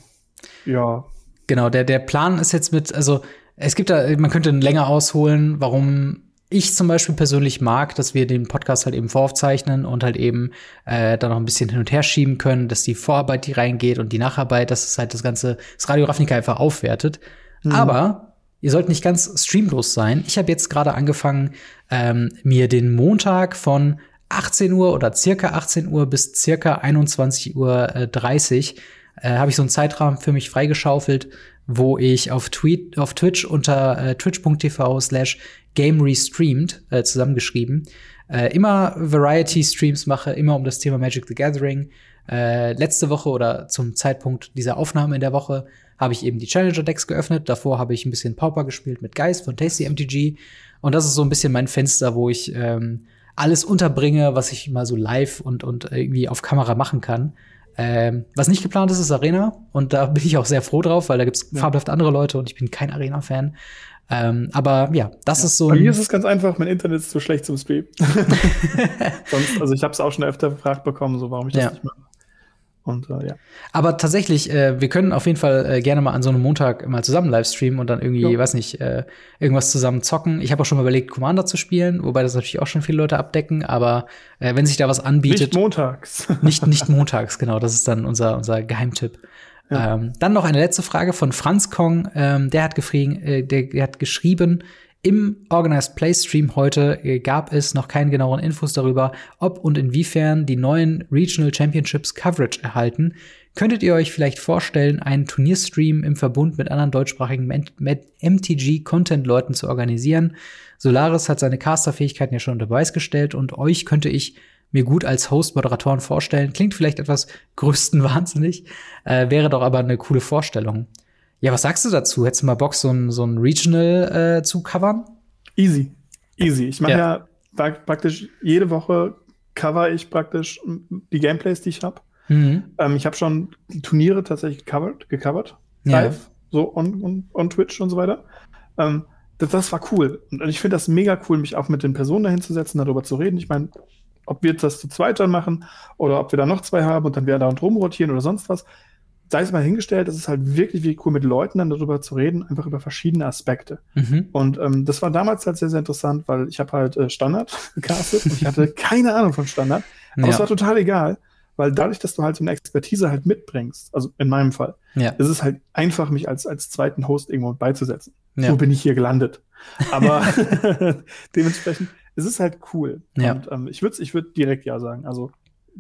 ja. Genau, der, der Plan ist jetzt mit, also es gibt da, man könnte länger ausholen, warum ich zum Beispiel persönlich mag, dass wir den Podcast halt eben voraufzeichnen und halt eben äh, dann noch ein bisschen hin und her schieben können, dass die Vorarbeit, die reingeht und die Nacharbeit, dass es halt das ganze, das Radio Ravnica einfach aufwertet. Mhm. Aber ihr sollt nicht ganz streamlos sein. Ich habe jetzt gerade angefangen, ähm, mir den Montag von 18 Uhr oder circa 18 Uhr bis circa 21 Uhr äh, 30 äh, habe ich so einen Zeitrahmen für mich freigeschaufelt, wo ich auf, Tweet, auf Twitch unter äh, twitch.tv slash game restreamed äh, zusammengeschrieben äh, immer Variety-Streams mache, immer um das Thema Magic the Gathering. Äh, letzte Woche oder zum Zeitpunkt dieser Aufnahme in der Woche habe ich eben die Challenger-Decks geöffnet. Davor habe ich ein bisschen Pauper gespielt mit Geist von Tasty MTG. Und das ist so ein bisschen mein Fenster, wo ich ähm, alles unterbringe, was ich mal so live und, und irgendwie auf Kamera machen kann. Ähm, was nicht geplant ist, ist Arena. Und da bin ich auch sehr froh drauf, weil da gibt's ja. fabelhaft andere Leute und ich bin kein Arena-Fan. Ähm, aber ja, das ja, ist so. Bei mir ist es ganz einfach, mein Internet ist zu schlecht zum Stream. Sonst, also ich habe es auch schon öfter gefragt bekommen, so warum ich das ja. nicht mache. Und äh, ja. Aber tatsächlich, äh, wir können auf jeden Fall äh, gerne mal an so einem Montag mal zusammen Livestreamen und dann irgendwie, jo. weiß nicht, äh, irgendwas zusammen zocken. Ich habe auch schon mal überlegt, Commander zu spielen, wobei das natürlich auch schon viele Leute abdecken, aber äh, wenn sich da was anbietet. Nicht montags. nicht, nicht montags, genau. Das ist dann unser, unser Geheimtipp. Ja. Ähm, dann noch eine letzte Frage von Franz Kong. Ähm, der, hat äh, der, der hat geschrieben, im Organized Play Stream heute äh, gab es noch keine genaueren Infos darüber, ob und inwiefern die neuen Regional Championships Coverage erhalten. Könntet ihr euch vielleicht vorstellen, einen Turnierstream im Verbund mit anderen deutschsprachigen MTG-Content-Leuten zu organisieren? Solaris hat seine Caster-Fähigkeiten ja schon unter Beweis gestellt und euch könnte ich mir gut als Host-Moderatoren vorstellen. Klingt vielleicht etwas größtenwahnsinnig, äh, wäre doch aber eine coole Vorstellung. Ja, was sagst du dazu? Hättest du mal Bock, so ein, so ein Regional äh, zu covern? Easy. Easy. Ich mache ja. ja praktisch jede Woche cover ich praktisch die Gameplays, die ich habe. Mhm. Ähm, ich habe schon Turniere tatsächlich gecovert, gecovert ja. live, so on, on, on Twitch und so weiter. Ähm, das, das war cool. Und ich finde das mega cool, mich auch mit den Personen dahin zu setzen, darüber zu reden. Ich meine, ob wir jetzt das zu zweit dann machen oder ob wir da noch zwei haben und dann wir da und rumrotieren oder sonst was, sei es mal hingestellt, es ist halt wirklich, wirklich cool, mit Leuten dann darüber zu reden, einfach über verschiedene Aspekte. Mhm. Und ähm, das war damals halt sehr, sehr interessant, weil ich habe halt äh, Standard gecastet und ich hatte keine Ahnung von Standard. Aber ja. es war total egal, weil dadurch, dass du halt so eine Expertise halt mitbringst, also in meinem Fall, ja. ist es halt einfach, mich als, als zweiten Host irgendwo beizusetzen. Ja. So bin ich hier gelandet. Aber dementsprechend, es ist halt cool. Ja. Und ähm, ich würde ich würd direkt ja sagen. Also,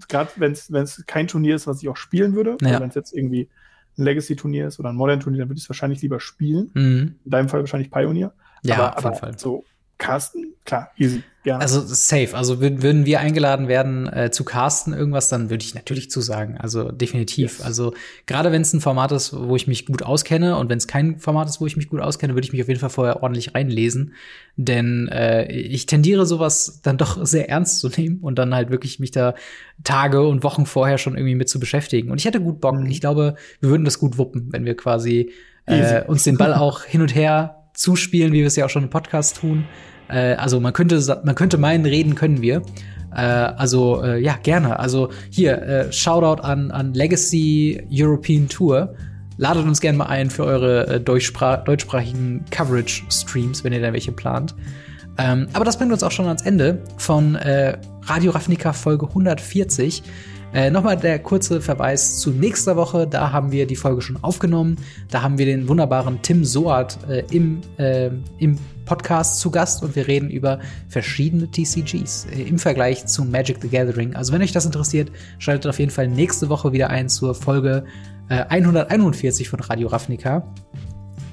gerade wenn es kein Turnier ist, was ich auch spielen würde, ja. wenn es jetzt irgendwie ein Legacy-Turnier ist oder ein Modern-Turnier, dann würde ich es wahrscheinlich lieber spielen. Mhm. In deinem Fall wahrscheinlich Pioneer. Ja, aber, auf jeden Fall. So Carsten, klar, easy. Gerne. Also safe. Also würden wir eingeladen werden äh, zu casten irgendwas, dann würde ich natürlich zusagen. Also definitiv. Yes. Also gerade wenn es ein Format ist, wo ich mich gut auskenne und wenn es kein Format ist, wo ich mich gut auskenne, würde ich mich auf jeden Fall vorher ordentlich reinlesen. Denn äh, ich tendiere sowas dann doch sehr ernst zu nehmen und dann halt wirklich mich da Tage und Wochen vorher schon irgendwie mit zu beschäftigen. Und ich hätte gut Bock. Mhm. Ich glaube, wir würden das gut wuppen, wenn wir quasi äh, uns den Ball auch hin und her zuspielen, wie wir es ja auch schon im Podcast tun. Äh, also man könnte, man könnte meinen, reden können wir. Äh, also äh, ja, gerne. Also hier, äh, Shoutout an, an Legacy European Tour. Ladet uns gerne mal ein für eure äh, deutschsprach deutschsprachigen Coverage-Streams, wenn ihr da welche plant. Ähm, aber das bringt uns auch schon ans Ende von äh, Radio Ravnica Folge 140. Äh, Nochmal der kurze Verweis zu nächster Woche. Da haben wir die Folge schon aufgenommen. Da haben wir den wunderbaren Tim Soart äh, im, äh, im Podcast zu Gast und wir reden über verschiedene TCGs äh, im Vergleich zu Magic the Gathering. Also wenn euch das interessiert, schaltet auf jeden Fall nächste Woche wieder ein zur Folge 141 äh, von Radio Ravnica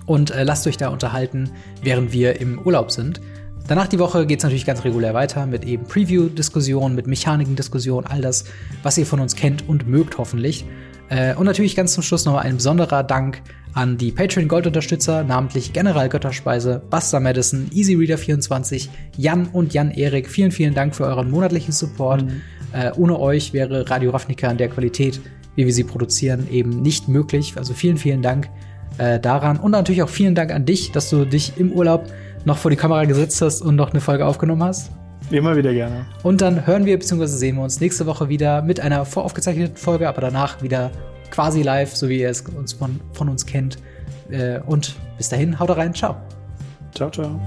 und äh, lasst euch da unterhalten, während wir im Urlaub sind. Danach die Woche geht es natürlich ganz regulär weiter mit eben Preview-Diskussionen, mit Mechaniken-Diskussionen, all das, was ihr von uns kennt und mögt hoffentlich. Äh, und natürlich ganz zum Schluss nochmal ein besonderer Dank an die Patreon Gold-Unterstützer, namentlich General Götterspeise, Buster Madison, EasyReader24, Jan und Jan Erik. Vielen, vielen Dank für euren monatlichen Support. Mhm. Äh, ohne euch wäre Radio Ravnica in der Qualität, wie wir sie produzieren, eben nicht möglich. Also vielen, vielen Dank äh, daran. Und natürlich auch vielen Dank an dich, dass du dich im Urlaub noch vor die Kamera gesetzt hast und noch eine Folge aufgenommen hast. Immer wieder gerne. Und dann hören wir bzw. sehen wir uns nächste Woche wieder mit einer voraufgezeichneten Folge, aber danach wieder quasi live, so wie ihr es uns von, von uns kennt. Äh, und bis dahin, haut rein, ciao. Ciao, ciao.